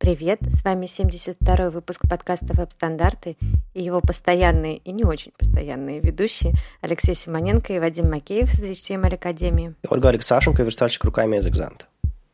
Привет, с вами 72-й выпуск подкаста «Веб-стандарты» и его постоянные и не очень постоянные ведущие Алексей Симоненко и Вадим Макеев из HTML Академии. Ольга Алексашенко, верстальщик руками из «Экзанта».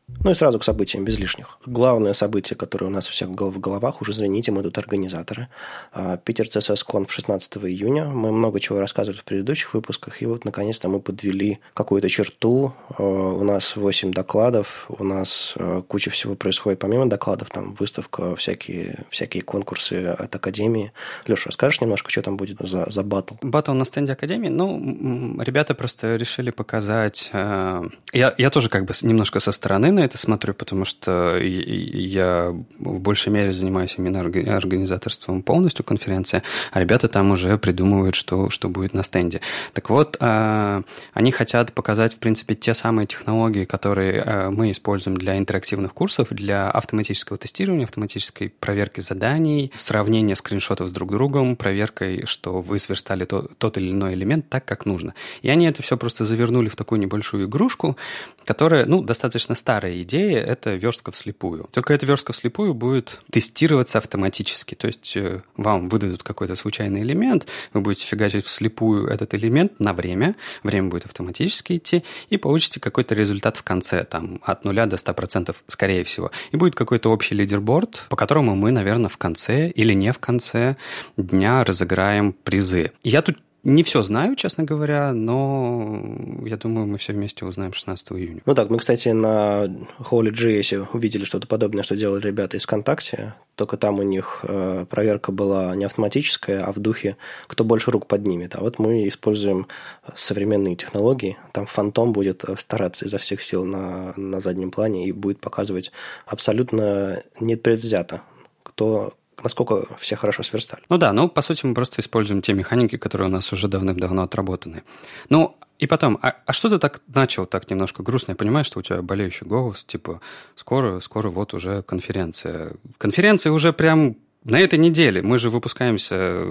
Ну и сразу к событиям, без лишних. Главное событие, которое у нас всех в головах, уже извините, мы тут организаторы. А, Питер ЦСС Конф 16 июня. Мы много чего рассказывали в предыдущих выпусках, и вот наконец-то мы подвели какую-то черту. А, у нас 8 докладов, у нас а, куча всего происходит помимо докладов, там выставка, всякие, всякие конкурсы от Академии. Леша, расскажешь немножко, что там будет за, за батл? Батл на стенде Академии? Ну, ребята просто решили показать... Я, я тоже как бы немножко со стороны на это смотрю, потому что я в большей мере занимаюсь именно организаторством полностью конференции, а ребята там уже придумывают, что, что будет на стенде. Так вот, а, они хотят показать, в принципе, те самые технологии, которые а, мы используем для интерактивных курсов, для автоматического тестирования, автоматической проверки заданий, сравнения скриншотов с друг другом, проверкой, что вы сверстали тот, или иной элемент так, как нужно. И они это все просто завернули в такую небольшую игрушку, которая, ну, достаточно старая старая идея – это верстка вслепую. Только эта верстка вслепую будет тестироваться автоматически. То есть э, вам выдадут какой-то случайный элемент, вы будете фигачить вслепую этот элемент на время, время будет автоматически идти, и получите какой-то результат в конце, там, от 0 до 100%, скорее всего. И будет какой-то общий лидерборд, по которому мы, наверное, в конце или не в конце дня разыграем призы. Я тут не все знаю, честно говоря, но я думаю, мы все вместе узнаем 16 июня. Ну так, мы, кстати, на Holy.js увидели что-то подобное, что делали ребята из ВКонтакте, только там у них э, проверка была не автоматическая, а в духе «кто больше рук поднимет». А вот мы используем современные технологии. Там фантом будет стараться изо всех сил на, на заднем плане и будет показывать абсолютно непредвзято, кто насколько все хорошо сверстали. Ну да, ну, по сути, мы просто используем те механики, которые у нас уже давным-давно отработаны. Ну, и потом, а, а что ты так начал так немножко грустно? Я понимаю, что у тебя болеющий голос, типа, скоро, скоро вот уже конференция. Конференция уже прям на этой неделе. Мы же выпускаемся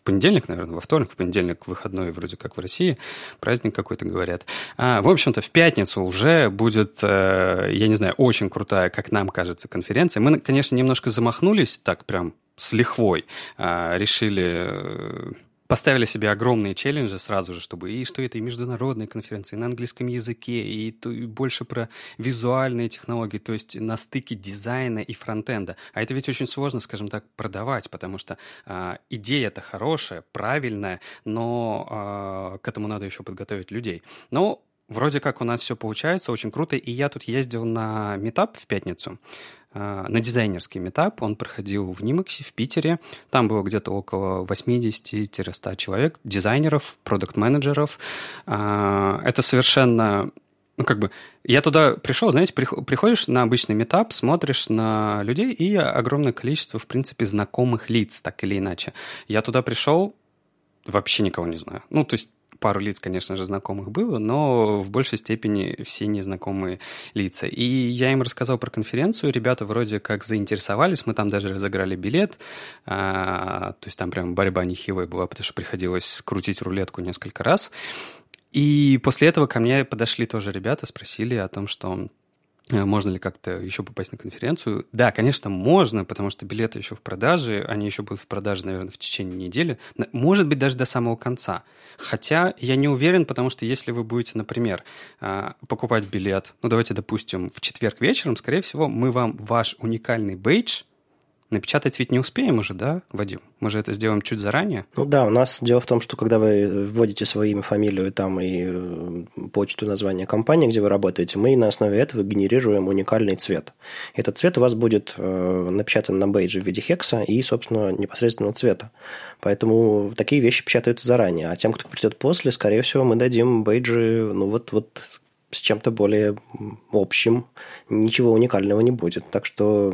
в понедельник, наверное, во вторник, в понедельник выходной вроде как в России, праздник какой-то говорят. А, в общем-то, в пятницу уже будет, э, я не знаю, очень крутая, как нам кажется, конференция. Мы, конечно, немножко замахнулись так прям с лихвой, а, решили э, поставили себе огромные челленджи сразу же, чтобы и что это и международные конференции на английском языке, и, то, и больше про визуальные технологии, то есть на стыке дизайна и фронтенда. А это ведь очень сложно, скажем так, продавать, потому что э, идея-то хорошая, правильная, но э, к этому надо еще подготовить людей. Но вроде как у нас все получается, очень круто. И я тут ездил на метап в пятницу. А, на дизайнерский метап. Он проходил в Нимаксе, в Питере. Там было где-то около 80-100 человек, дизайнеров, продукт-менеджеров. А, это совершенно ну, как бы, я туда пришел, знаете, приходишь на обычный метап, смотришь на людей и огромное количество, в принципе, знакомых лиц, так или иначе. Я туда пришел, вообще никого не знаю. Ну, то есть пару лиц, конечно же, знакомых было, но в большей степени все незнакомые лица. И я им рассказал про конференцию, ребята вроде как заинтересовались, мы там даже разыграли билет, а, то есть там прям борьба нехилая была, потому что приходилось крутить рулетку несколько раз. И после этого ко мне подошли тоже ребята, спросили о том, что можно ли как-то еще попасть на конференцию? Да, конечно, можно, потому что билеты еще в продаже, они еще будут в продаже, наверное, в течение недели, может быть, даже до самого конца. Хотя я не уверен, потому что если вы будете, например, э, покупать билет, ну, давайте, допустим, в четверг вечером, скорее всего, мы вам ваш уникальный бейдж Напечатать ведь не успеем уже, да, Вадим? Мы же это сделаем чуть заранее. Ну да, у нас дело в том, что когда вы вводите свое имя, фамилию там и э, почту, название компании, где вы работаете, мы на основе этого генерируем уникальный цвет. Этот цвет у вас будет э, напечатан на бейдже в виде хекса и, собственно, непосредственного цвета. Поэтому такие вещи печатаются заранее. А тем, кто придет после, скорее всего, мы дадим бейджи, ну вот, вот с чем-то более общим, ничего уникального не будет. Так что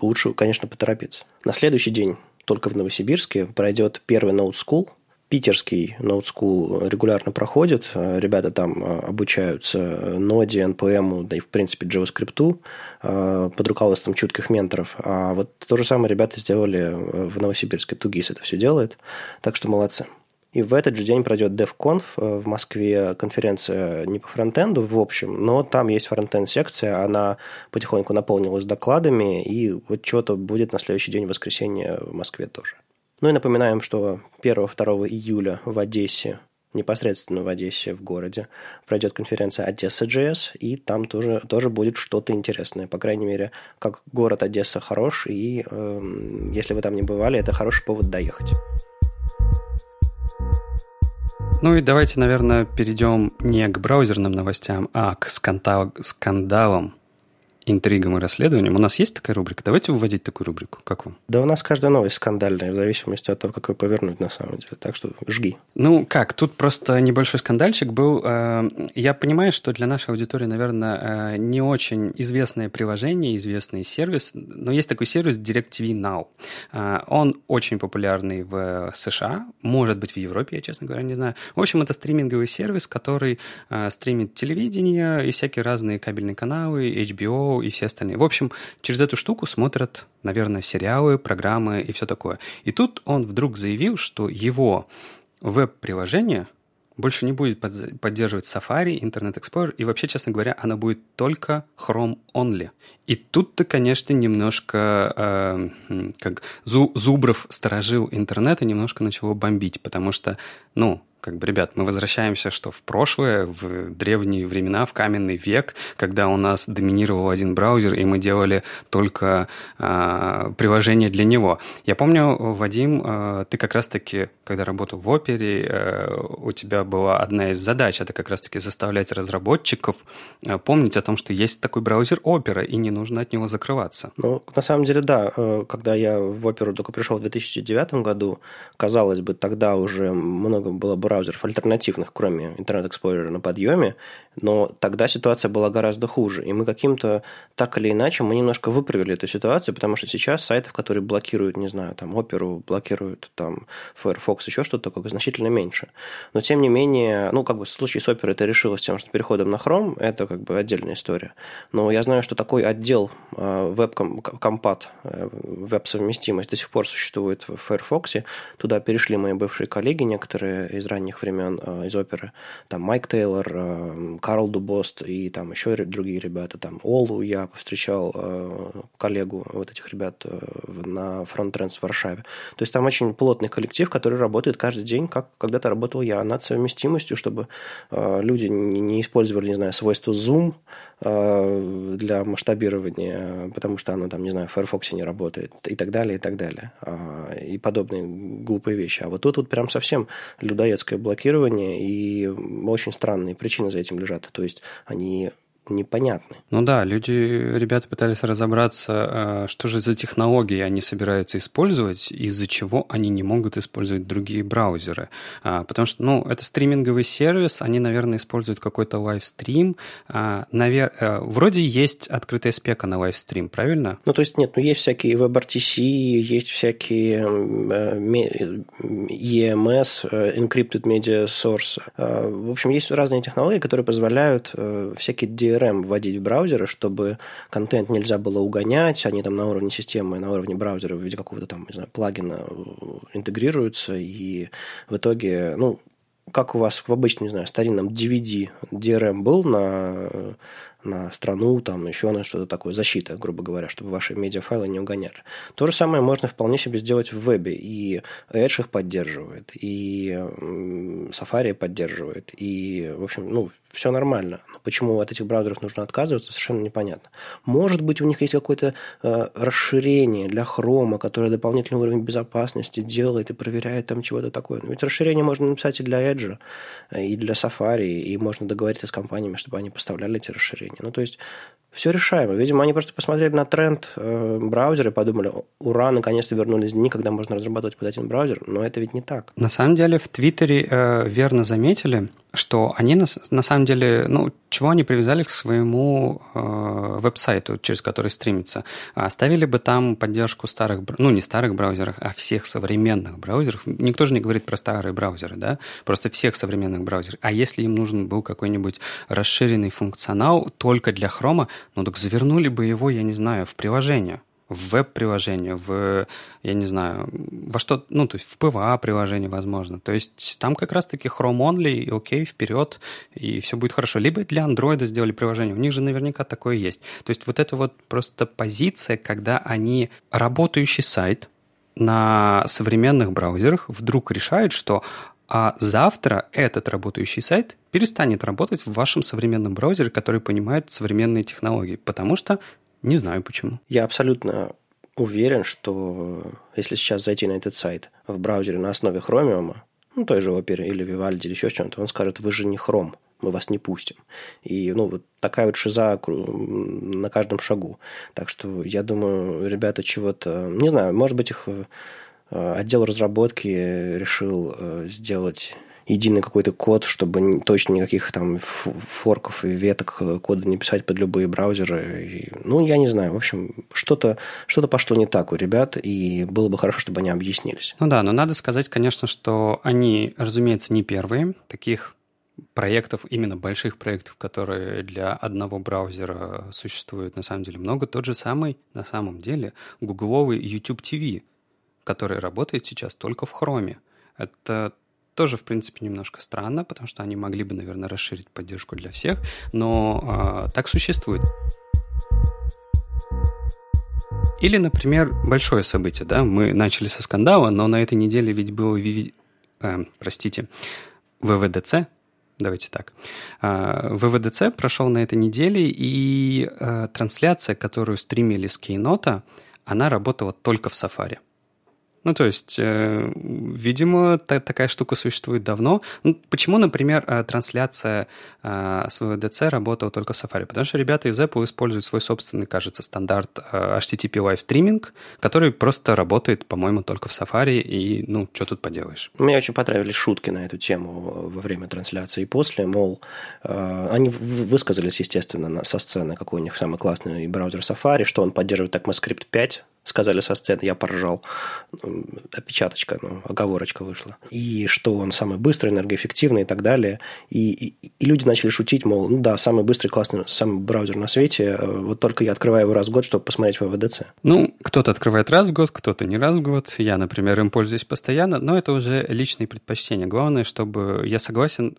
лучше, конечно, поторопиться. На следующий день только в Новосибирске пройдет первый Note School. Питерский Note School регулярно проходит. Ребята там а, обучаются Node, NPM, да и, в принципе, JavaScript а, под руководством чутких менторов. А вот то же самое ребята сделали в Новосибирске. Тугис это все делает. Так что молодцы. И в этот же день пройдет DevConf в Москве конференция не по фронтенду в общем, но там есть фронтенд-секция, она потихоньку наполнилась докладами, и вот что-то будет на следующий день в воскресенье в Москве тоже. Ну и напоминаем, что 1-2 июля в Одессе непосредственно в Одессе, в городе, пройдет конференция Одесса JS, и там тоже, тоже будет что-то интересное. По крайней мере, как город Одесса хорош, и э, если вы там не бывали, это хороший повод доехать. Ну и давайте, наверное, перейдем не к браузерным новостям, а к скандал, скандалам интригам и расследованиям. У нас есть такая рубрика? Давайте выводить такую рубрику. Как вам? Да у нас каждая новость скандальная, в зависимости от того, как ее повернуть на самом деле. Так что жги. Ну как, тут просто небольшой скандальчик был. Э, я понимаю, что для нашей аудитории, наверное, э, не очень известное приложение, известный сервис, но есть такой сервис DirecTV Now. Э, он очень популярный в США, может быть, в Европе, я, честно говоря, не знаю. В общем, это стриминговый сервис, который стримит телевидение и всякие разные кабельные каналы, HBO, и все остальные. В общем, через эту штуку смотрят, наверное, сериалы, программы и все такое. И тут он вдруг заявил, что его веб-приложение больше не будет поддерживать Safari, Internet Explorer, и вообще, честно говоря, оно будет только Chrome only. И тут-то, конечно, немножко, э, как Зубров сторожил интернета, немножко начало бомбить, потому что, ну, как бы, ребят, мы возвращаемся, что в прошлое, в древние времена, в каменный век, когда у нас доминировал один браузер, и мы делали только э, приложение для него. Я помню, Вадим, э, ты как раз-таки, когда работал в опере, э, у тебя была одна из задач, это как раз-таки заставлять разработчиков э, помнить о том, что есть такой браузер опера, и не нужно от него закрываться. Ну, на самом деле, да. Э, когда я в оперу только пришел в 2009 году, казалось бы, тогда уже много было бы браузеров альтернативных, кроме Internet Explorer на подъеме, но тогда ситуация была гораздо хуже. И мы каким-то, так или иначе, мы немножко выправили эту ситуацию, потому что сейчас сайтов, которые блокируют, не знаю, там, оперу, блокируют там Firefox, еще что-то такое, значительно меньше. Но, тем не менее, ну, как бы в случае с оперой это решилось тем, что переходом на Chrome, это как бы отдельная история. Но я знаю, что такой отдел веб-компат, э, веб-совместимость до сих пор существует в Firefox. Туда перешли мои бывшие коллеги, некоторые из ранних времен э, из оперы. Там Майк Тейлор, э, Карл Дубост и там еще другие ребята. Там Олу я повстречал коллегу вот этих ребят на фронт в Варшаве. То есть там очень плотный коллектив, который работает каждый день, как когда-то работал я, над совместимостью, чтобы люди не использовали, не знаю, свойства Zoom для масштабирования потому что оно там, не знаю, в Firefox не работает и так далее, и так далее. А, и подобные глупые вещи. А вот тут вот прям совсем людоедское блокирование, и очень странные причины за этим лежат. То есть они непонятны. Ну да, люди, ребята пытались разобраться, а, что же за технологии они собираются использовать, из-за чего они не могут использовать другие браузеры. А, потому что, ну, это стриминговый сервис, они, наверное, используют какой-то лайвстрим. А, навер... Э, вроде есть открытая спека на лайвстрим, правильно? Ну, то есть нет, ну, есть всякие WebRTC, есть всякие EMS, э, Encrypted Media Source. В общем, есть разные технологии, которые позволяют э, всякие DRM вводить в браузеры, чтобы контент нельзя было угонять, они там на уровне системы, на уровне браузера в виде какого-то там, не знаю, плагина э, интегрируются, и в итоге, ну, как у вас в обычном, не знаю, старинном DVD DRM был на на страну, там еще на что-то такое, защита, грубо говоря, чтобы ваши медиафайлы не угоняли. То же самое можно вполне себе сделать в вебе, и Edge их поддерживает, и Safari поддерживает, и, в общем, ну, все нормально. Но почему от этих браузеров нужно отказываться, совершенно непонятно. Может быть, у них есть какое-то э, расширение для хрома, которое дополнительный уровень безопасности делает и проверяет там чего-то такое. Но ведь расширение можно написать и для Edge, э, и для Safari, и можно договориться с компаниями, чтобы они поставляли эти расширения. Ну, то есть все решаемо. Видимо, они просто посмотрели на тренд э, браузера и подумали, ура, наконец-то вернулись дни, когда можно разрабатывать под один браузер, но это ведь не так. На самом деле в Твиттере э, верно заметили, что они на, на самом деле, ну, чего они привязали к своему э, веб-сайту, через который стримится. Оставили бы там поддержку старых, ну, не старых браузеров, а всех современных браузеров. Никто же не говорит про старые браузеры, да, просто всех современных браузеров. А если им нужен был какой-нибудь расширенный функционал только для хрома, ну так завернули бы его, я не знаю, в приложение в веб-приложение, в, я не знаю, во что, ну, то есть в PVA-приложение, возможно. То есть там как раз-таки Chrome only, и окей, вперед, и все будет хорошо. Либо для Android сделали приложение, у них же наверняка такое есть. То есть вот это вот просто позиция, когда они работающий сайт на современных браузерах вдруг решают, что а завтра этот работающий сайт перестанет работать в вашем современном браузере, который понимает современные технологии, потому что не знаю почему. Я абсолютно уверен, что если сейчас зайти на этот сайт в браузере на основе Chromium, ну, той же Opera или Vivaldi или еще что-то, он скажет, вы же не Chrome, мы вас не пустим. И, ну, вот такая вот шиза на каждом шагу. Так что, я думаю, ребята чего-то... Не знаю, может быть, их отдел разработки решил э, сделать единый какой-то код, чтобы точно никаких там форков и веток э, кода не писать под любые браузеры. И, ну, я не знаю. В общем, что-то что пошло не так у ребят, и было бы хорошо, чтобы они объяснились. Ну да, но надо сказать, конечно, что они, разумеется, не первые. Таких проектов, именно больших проектов, которые для одного браузера существуют, на самом деле много. Тот же самый, на самом деле, гугловый YouTube TV, который работает сейчас только в Chrome. Это тоже, в принципе, немножко странно, потому что они могли бы, наверное, расширить поддержку для всех, но э, так существует. Или, например, большое событие, да, мы начали со скандала, но на этой неделе ведь было, э, простите, ВВДЦ, давайте так. Э, ВВДЦ прошел на этой неделе, и э, трансляция, которую стримили с Кейнота, она работала только в Safari. Ну, то есть, э, видимо, та, такая штука существует давно. Ну, почему, например, э, трансляция э, с VDC работала только в Safari? Потому что ребята из Apple используют свой собственный, кажется, стандарт э, HTTP Live Streaming, который просто работает, по-моему, только в Safari, и, ну, что тут поделаешь? Мне очень понравились шутки на эту тему во время трансляции и после, мол, э, они высказались, естественно, на, со сцены, какой у них самый классный браузер Safari, что он поддерживает ECMAScript 5, сказали со сцены, я поржал. Опечаточка, ну, оговорочка вышла. И что он самый быстрый, энергоэффективный и так далее. И, и, и люди начали шутить, мол, ну да, самый быстрый, классный, самый браузер на свете, вот только я открываю его раз в год, чтобы посмотреть ВВДЦ. Ну, кто-то открывает раз в год, кто-то не раз в год. Я, например, им пользуюсь постоянно, но это уже личные предпочтения. Главное, чтобы я согласен,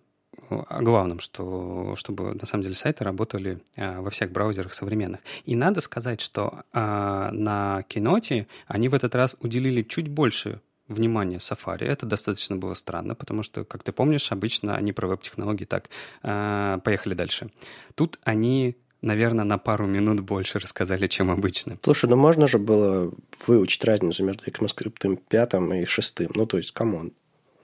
о главном, что, чтобы на самом деле сайты работали а, во всех браузерах современных. И надо сказать, что а, на Киноте они в этот раз уделили чуть больше внимания Safari. Это достаточно было странно, потому что, как ты помнишь, обычно они про веб-технологии так а, поехали дальше. Тут они наверное, на пару минут больше рассказали, чем обычно. Слушай, ну можно же было выучить разницу между ECMAScript 5 и 6. Ну, то есть, come on.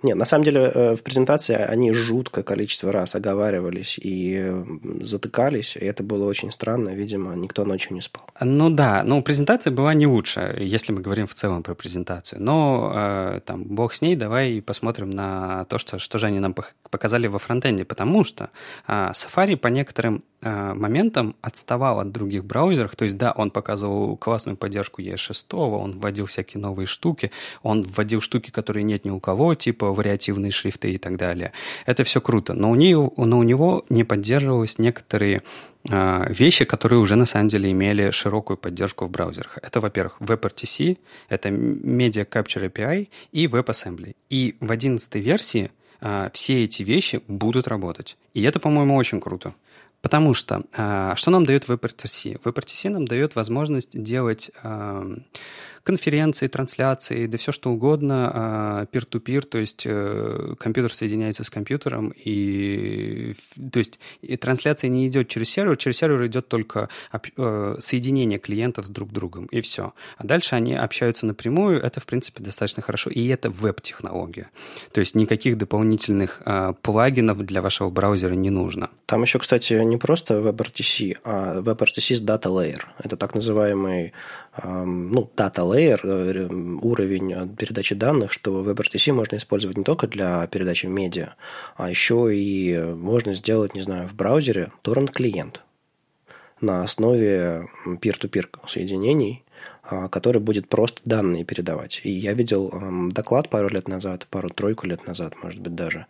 Не, на самом деле э, в презентации они жуткое количество раз оговаривались и затыкались, и это было очень странно, видимо, никто ночью не спал. Ну да, ну презентация была не лучше, если мы говорим в целом про презентацию, но э, там бог с ней, давай посмотрим на то, что, что же они нам показали во фронтенде, потому что э, Safari по некоторым э, моментам отставал от других браузеров, то есть да, он показывал классную поддержку ES6, он вводил всякие новые штуки, он вводил штуки, которые нет ни у кого, типа типа вариативные шрифты и так далее. Это все круто, но у, нее, но у него не поддерживалось некоторые э, вещи, которые уже на самом деле имели широкую поддержку в браузерах. Это, во-первых, WebRTC, это Media Capture API и WebAssembly. И в 11 версии э, все эти вещи будут работать. И это, по-моему, очень круто. Потому что э, что нам дает WebRTC? WebRTC нам дает возможность делать э, конференции, трансляции, да все что угодно, а, peer-to-peer, то есть э, компьютер соединяется с компьютером, и, то есть и трансляция не идет через сервер, через сервер идет только э, соединение клиентов с друг другом, и все. А дальше они общаются напрямую, это, в принципе, достаточно хорошо, и это веб-технология. То есть никаких дополнительных а, плагинов для вашего браузера не нужно. Там еще, кстати, не просто WebRTC, а WebRTC с Data Layer. Это так называемый ну, Data Layer, layer, э, уровень передачи данных, что WebRTC можно использовать не только для передачи медиа, а еще и можно сделать, не знаю, в браузере торрент-клиент на основе peer-to-peer соединений, а, который будет просто данные передавать. И я видел доклад пару лет назад, пару-тройку лет назад, может быть, даже,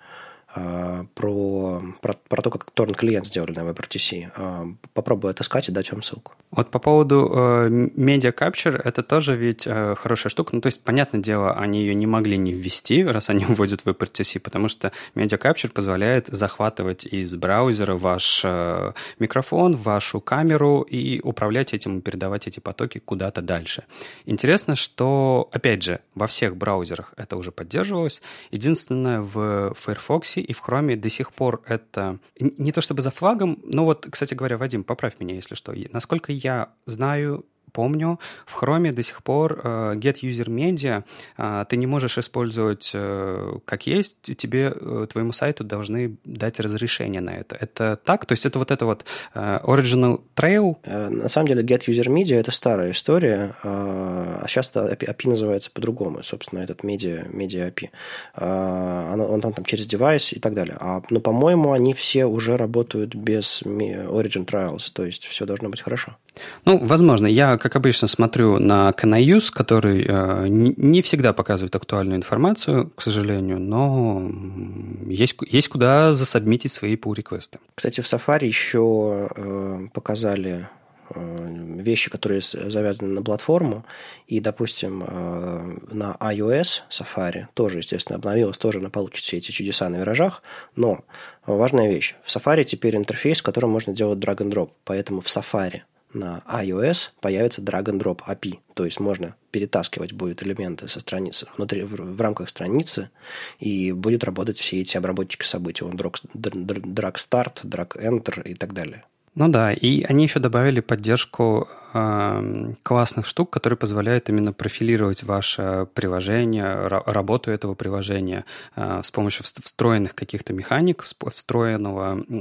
про, про, про то, как торрент-клиент сделали на WebRTC. Попробую отыскать и дать вам ссылку. Вот по поводу э, Media Capture, это тоже ведь э, хорошая штука. Ну, то есть, понятное дело, они ее не могли не ввести, раз они вводят в WebRTC, потому что Media Capture позволяет захватывать из браузера ваш э, микрофон, вашу камеру и управлять этим, передавать эти потоки куда-то дальше. Интересно, что, опять же, во всех браузерах это уже поддерживалось. Единственное, в Firefox и в Chrome до сих пор это не то чтобы за флагом, но вот, кстати говоря, Вадим, поправь меня, если что. Насколько я знаю, помню, в Chrome до сих пор э, Get User Media э, ты не можешь использовать э, как есть, тебе, твоему сайту должны дать разрешение на это. Это так? То есть это вот это вот Original Trail? На самом деле Get User Media – это старая история, а сейчас API называется по-другому, собственно, этот Media, Media API. Он там, там через девайс и так далее. А, но, по-моему, они все уже работают без Origin Trials, то есть все должно быть хорошо. Ну, возможно. Я, как обычно, смотрю на Canayus, который э, не всегда показывает актуальную информацию, к сожалению, но есть, есть куда засобмитить свои pull-реквесты. Кстати, в Safari еще э, показали э, вещи, которые завязаны на платформу. И, допустим, э, на iOS Safari тоже, естественно, обновилось, тоже она получит все эти чудеса на виражах. Но важная вещь. В Safari теперь интерфейс, в котором можно делать drag and drop. Поэтому в Safari – на iOS появится drag and drop API. То есть можно перетаскивать будет элементы со страницы внутри, в, в рамках страницы, и будет работать все эти обработчики событий. Он drag, drag start, drag enter и так далее. Ну да, и они еще добавили поддержку э, классных штук, которые позволяют именно профилировать ваше приложение, работу этого приложения э, с помощью встроенных каких-то механик, встроенного э,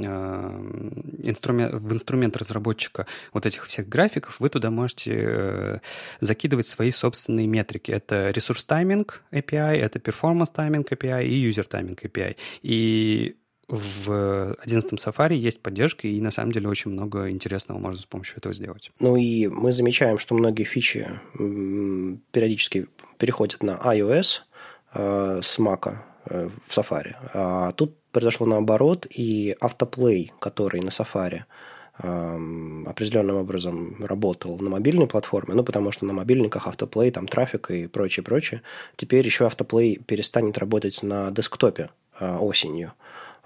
инструмент, в инструмент разработчика вот этих всех графиков, вы туда можете э, закидывать свои собственные метрики. Это ресурс тайминг API, это performance тайминг API и user тайминг API. И в 11 Safari есть поддержка, и на самом деле очень много интересного можно с помощью этого сделать. Ну и мы замечаем, что многие фичи периодически переходят на iOS э, с Mac э, в Safari. А тут произошло наоборот, и автоплей, который на Safari эм, определенным образом работал на мобильной платформе, ну, потому что на мобильниках автоплей, там трафик и прочее, прочее. Теперь еще автоплей перестанет работать на десктопе э, осенью.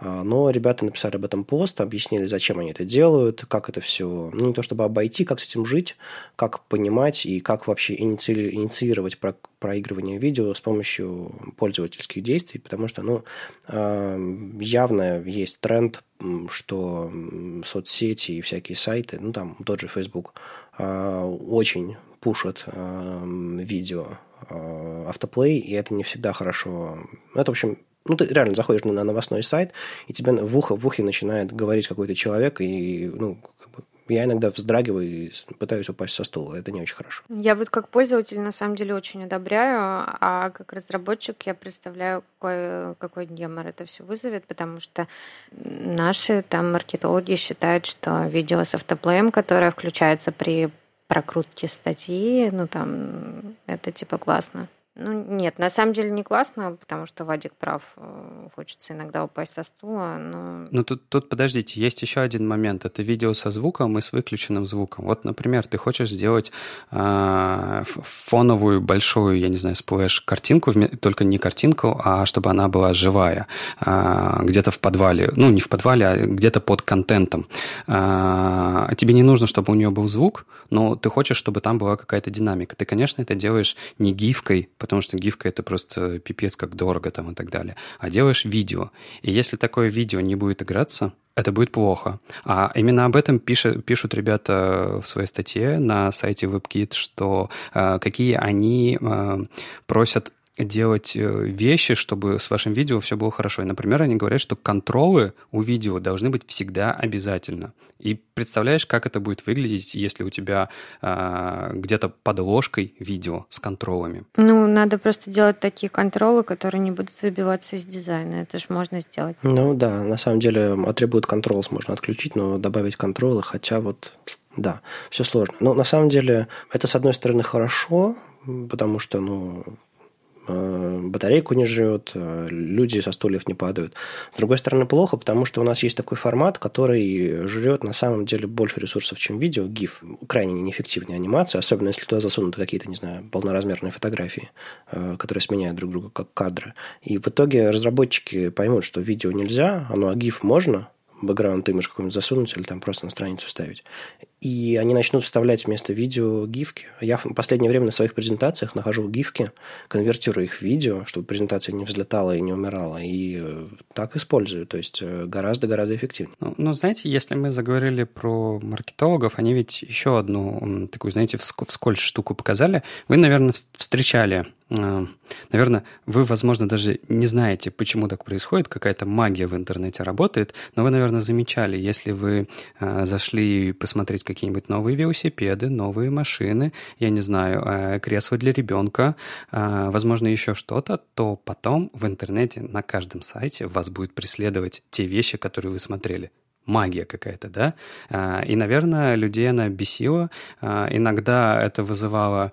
А, но ребята написали об этом пост, объяснили, зачем они это делают, как это все, ну, не то чтобы обойти, как с этим жить, как понимать и как вообще иници... инициировать про... проигрывание видео с помощью пользовательских действий, потому что, ну, а, явно есть тренд, что соцсети и всякие сайты, ну, там тот же Facebook, а, очень пушат видео автоплей, и это не всегда хорошо. Это, в общем, ну, ты реально заходишь на новостной сайт, и тебе в ухо, в ухе начинает говорить какой-то человек, и, ну, как бы, я иногда вздрагиваю и пытаюсь упасть со стула. Это не очень хорошо. Я вот как пользователь на самом деле очень одобряю, а как разработчик я представляю, какой, какой гемор это все вызовет, потому что наши там маркетологи считают, что видео с автоплеем, которое включается при прокрутке статьи, ну там это типа классно. Ну, нет, на самом деле не классно, потому что Вадик прав. Э, хочется иногда упасть со стула, но... Ну, тут, тут подождите, есть еще один момент. Это видео со звуком и с выключенным звуком. Вот, например, ты хочешь сделать э, фоновую большую, я не знаю, сплэш-картинку, только не картинку, а чтобы она была живая. Э, где-то в подвале. Ну, не в подвале, а где-то под контентом. Э, тебе не нужно, чтобы у нее был звук, но ты хочешь, чтобы там была какая-то динамика. Ты, конечно, это делаешь не гифкой, потому что гифка это просто пипец как дорого там и так далее, а делаешь видео. И если такое видео не будет играться, это будет плохо. А именно об этом пишет, пишут ребята в своей статье на сайте WebKit, что э, какие они э, просят делать э, вещи, чтобы с вашим видео все было хорошо. И, например, они говорят, что контролы у видео должны быть всегда обязательно. И представляешь, как это будет выглядеть, если у тебя э, где-то под ложкой видео с контролами? Ну, надо просто делать такие контролы, которые не будут выбиваться из дизайна. Это же можно сделать. Ну да, на самом деле атрибут controls можно отключить, но добавить контролы, хотя вот да, все сложно. Но на самом деле это, с одной стороны, хорошо, потому что, ну, батарейку не жрет, э, люди со стульев не падают. С другой стороны, плохо, потому что у нас есть такой формат, который жрет на самом деле больше ресурсов, чем видео, GIF. Крайне неэффективная анимация, особенно если туда засунуты какие-то, не знаю, полноразмерные фотографии, э, которые сменяют друг друга как кадры. И в итоге разработчики поймут, что видео нельзя, а ну а GIF можно, бэкграунд имидж какой-нибудь засунуть или там просто на страницу вставить и они начнут вставлять вместо видео гифки. Я в последнее время на своих презентациях нахожу гифки, конвертирую их в видео, чтобы презентация не взлетала и не умирала, и э, так использую. То есть э, гораздо-гораздо эффективнее. Ну, ну, знаете, если мы заговорили про маркетологов, они ведь еще одну такую, знаете, вскользь штуку показали. Вы, наверное, встречали э, Наверное, вы, возможно, даже не знаете, почему так происходит, какая-то магия в интернете работает, но вы, наверное, замечали, если вы зашли посмотреть какие-нибудь новые велосипеды, новые машины, я не знаю, э, кресло для ребенка, э, возможно, еще что-то, то потом в интернете на каждом сайте вас будет преследовать те вещи, которые вы смотрели магия какая-то, да? Э, и, наверное, людей она бесила. Иногда это вызывало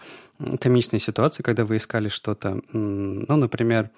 комичные ситуации, когда вы искали что-то, ну, например,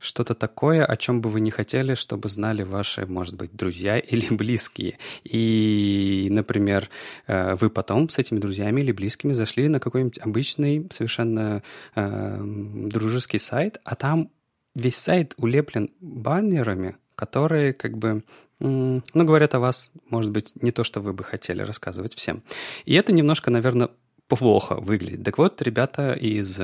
что-то такое, о чем бы вы не хотели, чтобы знали ваши, может быть, друзья или близкие. И, например, э, вы потом с этими друзьями или близкими зашли на какой-нибудь обычный, совершенно э, дружеский сайт, а там весь сайт улеплен баннерами, которые как бы ну, говорят о вас, может быть, не то, что вы бы хотели рассказывать всем. И это немножко, наверное, плохо выглядит. Так вот, ребята из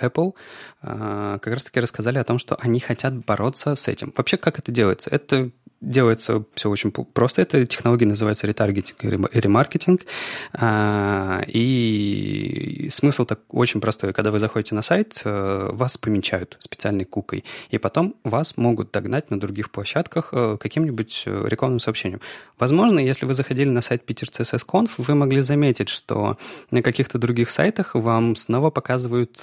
Apple а, как раз-таки рассказали о том, что они хотят бороться с этим. Вообще, как это делается? Это делается все очень просто. Эта технология называется ретаргетинг и ремаркетинг. А, и смысл так очень простой. Когда вы заходите на сайт, э, вас помечают специальной кукой, и потом вас могут догнать на других площадках э, каким-нибудь э, рекламным сообщением. Возможно, если вы заходили на сайт Питер CSS Conf, вы могли заметить, что на каких-то других сайтах вам снова показывают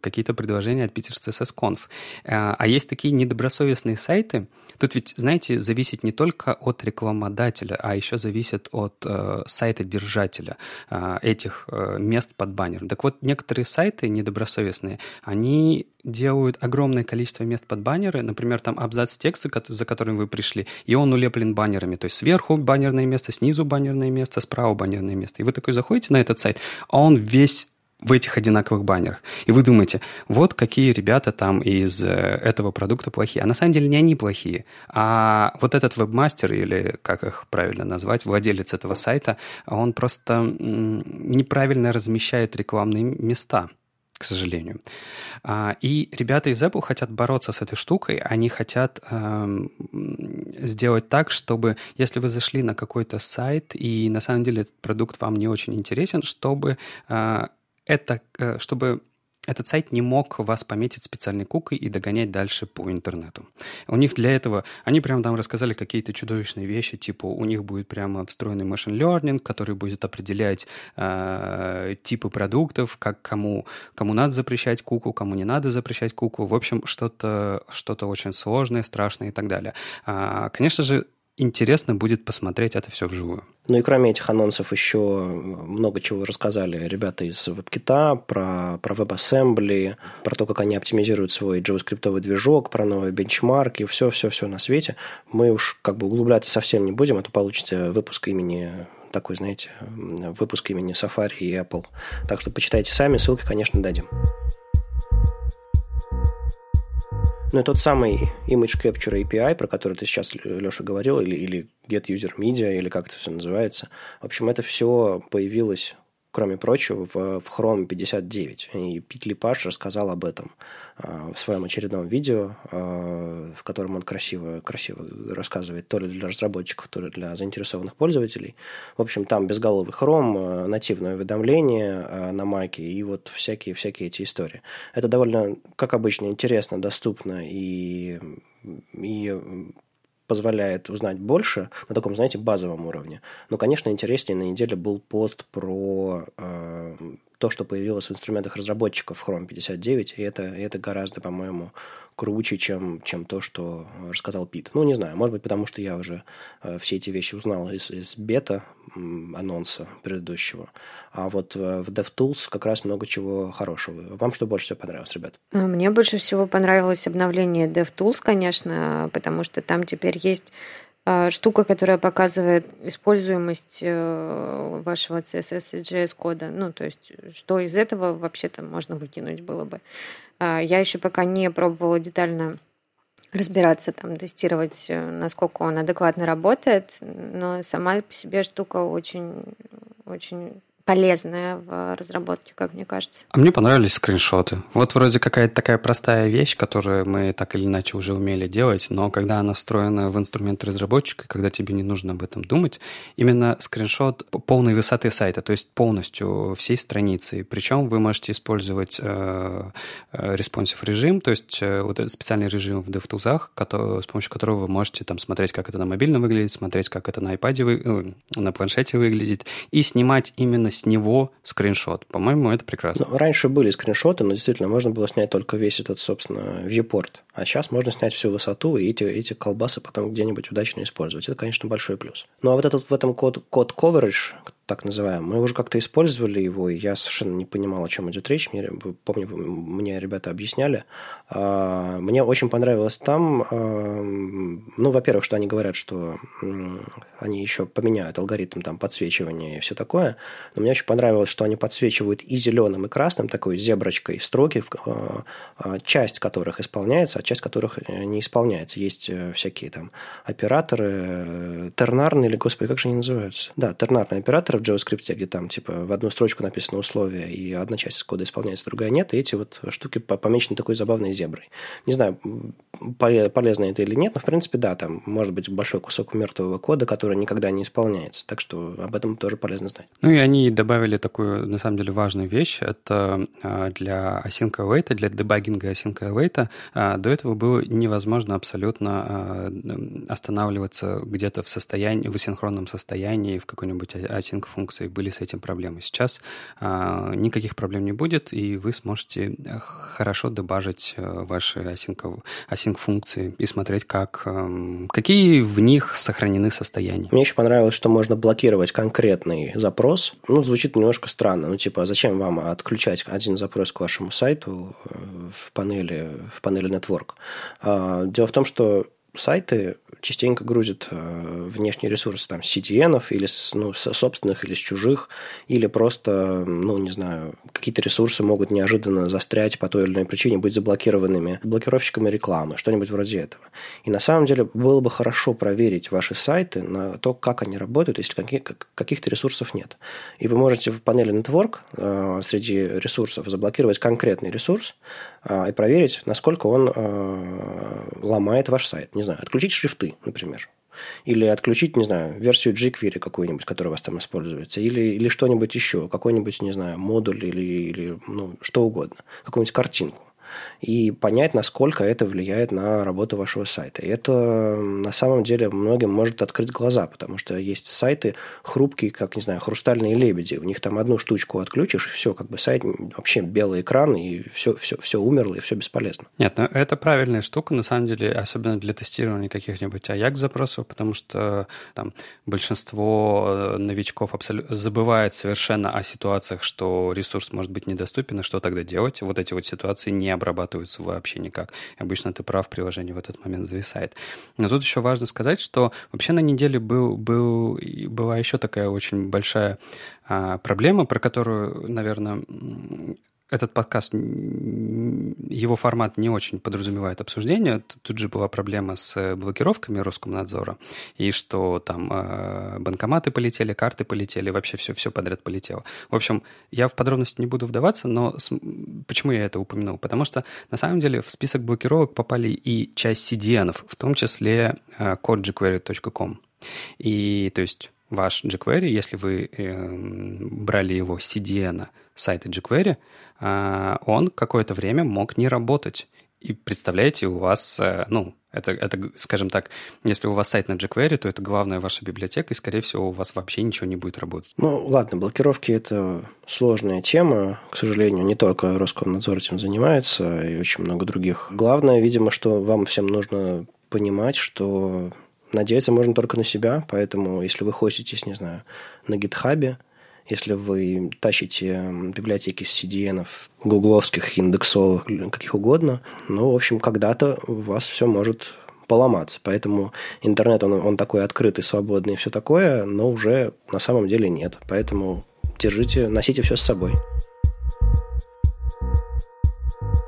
какие-то предложения от Питер CSS Conf. А есть такие недобросовестные сайты, Тут ведь, знаете, зависит не только от рекламодателя, а еще зависит от э, сайта держателя э, этих э, мест под баннером. Так вот, некоторые сайты недобросовестные, они делают огромное количество мест под баннеры, например, там абзац текста, за которым вы пришли, и он улеплен баннерами, то есть сверху баннерное место, снизу баннерное место, справа баннерное место. И вы такой заходите на этот сайт, а он весь в этих одинаковых баннерах. И вы думаете, вот какие ребята там из э, этого продукта плохие. А на самом деле не они плохие, а вот этот вебмастер, или как их правильно назвать, владелец этого сайта, он просто неправильно размещает рекламные места к сожалению. А, и ребята из Apple хотят бороться с этой штукой, они хотят э, сделать так, чтобы если вы зашли на какой-то сайт, и на самом деле этот продукт вам не очень интересен, чтобы э, это, э, чтобы этот сайт не мог вас пометить специальной кукой и догонять дальше по интернету. У них для этого, они прямо там рассказали какие-то чудовищные вещи, типа у них будет прямо встроенный machine learning, который будет определять э, типы продуктов, как кому, кому надо запрещать куку, кому не надо запрещать куку. В общем, что-то что очень сложное, страшное и так далее. А, конечно же, интересно будет посмотреть это все вживую. Ну и кроме этих анонсов еще много чего рассказали ребята из WebKit про, про WebAssembly, про то, как они оптимизируют свой JavaScript движок, про новые бенчмарки, все-все-все на свете. Мы уж как бы углубляться совсем не будем, это получится выпуск имени такой, знаете, выпуск имени Safari и Apple. Так что почитайте сами, ссылки, конечно, дадим. Ну тот самый Image Capture API, про который ты сейчас, Леша, говорил, или, или Get User Media, или как это все называется. В общем, это все появилось кроме прочего, в, в Chrome 59. И Пит Липаш рассказал об этом э, в своем очередном видео, э, в котором он красиво, красиво рассказывает то ли для разработчиков, то ли для заинтересованных пользователей. В общем, там безголовый Chrome, э, нативное уведомление на Маке и вот всякие-всякие эти истории. Это довольно, как обычно, интересно, доступно и и позволяет узнать больше на таком, знаете, базовом уровне. Но, конечно, интереснее на неделе был пост про э, то, что появилось в инструментах разработчиков в Chrome 59, и это, это гораздо, по-моему, круче, чем, чем то, что рассказал Пит. Ну, не знаю, может быть, потому что я уже э, все эти вещи узнал из, из бета анонса предыдущего. А вот в, в DevTools как раз много чего хорошего. Вам что больше всего понравилось, ребят? Мне больше всего понравилось обновление DevTools, конечно, потому что там теперь есть э, штука, которая показывает используемость э, вашего CSS и JS кода. Ну, то есть, что из этого вообще-то можно выкинуть было бы. А, я еще пока не пробовала детально разбираться, там, тестировать, э, насколько он адекватно работает, но сама по себе штука очень, очень полезная в разработке, как мне кажется. А мне понравились скриншоты. Вот вроде какая-то такая простая вещь, которую мы так или иначе уже умели делать, но когда она встроена в инструмент разработчика, когда тебе не нужно об этом думать, именно скриншот полной высоты сайта, то есть полностью всей страницы. Причем вы можете использовать э, э responsive режим, то есть э, вот специальный режим в DevTools, который, с помощью которого вы можете там смотреть, как это на мобильном выглядит, смотреть, как это на iPad, вы, э, на планшете выглядит, и снимать именно с него скриншот. По-моему, это прекрасно. Ну, раньше были скриншоты, но действительно можно было снять только весь этот, собственно, viewport. А сейчас можно снять всю высоту и эти, эти колбасы потом где-нибудь удачно использовать. Это, конечно, большой плюс. Ну, а вот этот в этом код, код coverage, так называемый. Мы уже как-то использовали его, и я совершенно не понимал, о чем идет речь. Мне, помню, мне ребята объясняли. А, мне очень понравилось там, а, ну, во-первых, что они говорят, что они еще поменяют алгоритм там подсвечивания и все такое. Но мне очень понравилось, что они подсвечивают и зеленым, и красным, такой зеброчкой строки, а, часть которых исполняется, а часть которых э, не исполняется. Есть э, всякие там операторы, э, тернарные или, господи, как же они называются? Да, тернарные операторы, в JavaScript, где там типа в одну строчку написано условие, и одна часть кода исполняется, другая нет, и эти вот штуки помечены такой забавной зеброй. Не знаю, полезно это или нет, но в принципе да, там может быть большой кусок мертвого кода, который никогда не исполняется, так что об этом тоже полезно знать. Ну и они добавили такую, на самом деле, важную вещь, это а, для async await, для дебагинга async await, а, до этого было невозможно абсолютно а, останавливаться где-то в состоянии, в асинхронном состоянии, в какой-нибудь async функции были с этим проблемы. Сейчас а, никаких проблем не будет, и вы сможете э, хорошо дебажить э, ваши async, async функции и смотреть, как, эм, какие в них сохранены состояния. Мне еще понравилось, что можно блокировать конкретный запрос. Ну, звучит немножко странно. Ну, типа, зачем вам отключать один запрос к вашему сайту э, в панели, в панели Network? А, дело в том, что сайты частенько грузят э, внешние ресурсы там, с CDN или с, ну, с собственных, или с чужих, или просто, ну, не знаю, какие-то ресурсы могут неожиданно застрять по той или иной причине, быть заблокированными блокировщиками рекламы, что-нибудь вроде этого. И на самом деле было бы хорошо проверить ваши сайты на то, как они работают, если каких-то ресурсов нет. И вы можете в панели Network э, среди ресурсов заблокировать конкретный ресурс и проверить, насколько он ломает ваш сайт. Не знаю, отключить шрифты, например. Или отключить, не знаю, версию jQuery какую-нибудь, которая у вас там используется. Или, или что-нибудь еще, какой-нибудь, не знаю, модуль или, или ну, что угодно. Какую-нибудь картинку и понять, насколько это влияет на работу вашего сайта. И это на самом деле многим может открыть глаза, потому что есть сайты хрупкие, как, не знаю, хрустальные лебеди. У них там одну штучку отключишь, и все, как бы сайт вообще белый экран, и все, все, все умерло, и все бесполезно. Нет, ну это правильная штука, на самом деле, особенно для тестирования каких-нибудь AJAX-запросов, потому что там большинство э, новичков абсолютно забывает совершенно о ситуациях, что ресурс может быть недоступен, и что тогда делать. Вот эти вот ситуации не обрабатываются вообще никак. Обычно ты прав, приложение в этот момент зависает. Но тут еще важно сказать, что вообще на неделе был, был, была еще такая очень большая а, проблема, про которую, наверное, этот подкаст, его формат не очень подразумевает обсуждение. Тут же была проблема с блокировками Роскомнадзора, и что там э, банкоматы полетели, карты полетели, вообще все, все подряд полетело. В общем, я в подробности не буду вдаваться, но с... почему я это упомянул? Потому что на самом деле в список блокировок попали и часть CDN, в том числе э, код jQuery.com. И то есть ваш jQuery, если вы э, брали его с CDN сайта jQuery, э, он какое-то время мог не работать. и представляете, у вас, э, ну, это, это, скажем так, если у вас сайт на jQuery, то это главная ваша библиотека, и, скорее всего, у вас вообще ничего не будет работать. Ну, ладно, блокировки – это сложная тема. К сожалению, не только Роскомнадзор этим занимается, и очень много других. Главное, видимо, что вам всем нужно понимать, что надеяться можно только на себя, поэтому если вы хоститесь, не знаю, на гитхабе, если вы тащите библиотеки с CDN, гугловских, индексовых, каких угодно, ну, в общем, когда-то у вас все может поломаться. Поэтому интернет, он, он такой открытый, свободный и все такое, но уже на самом деле нет. Поэтому держите, носите все с собой.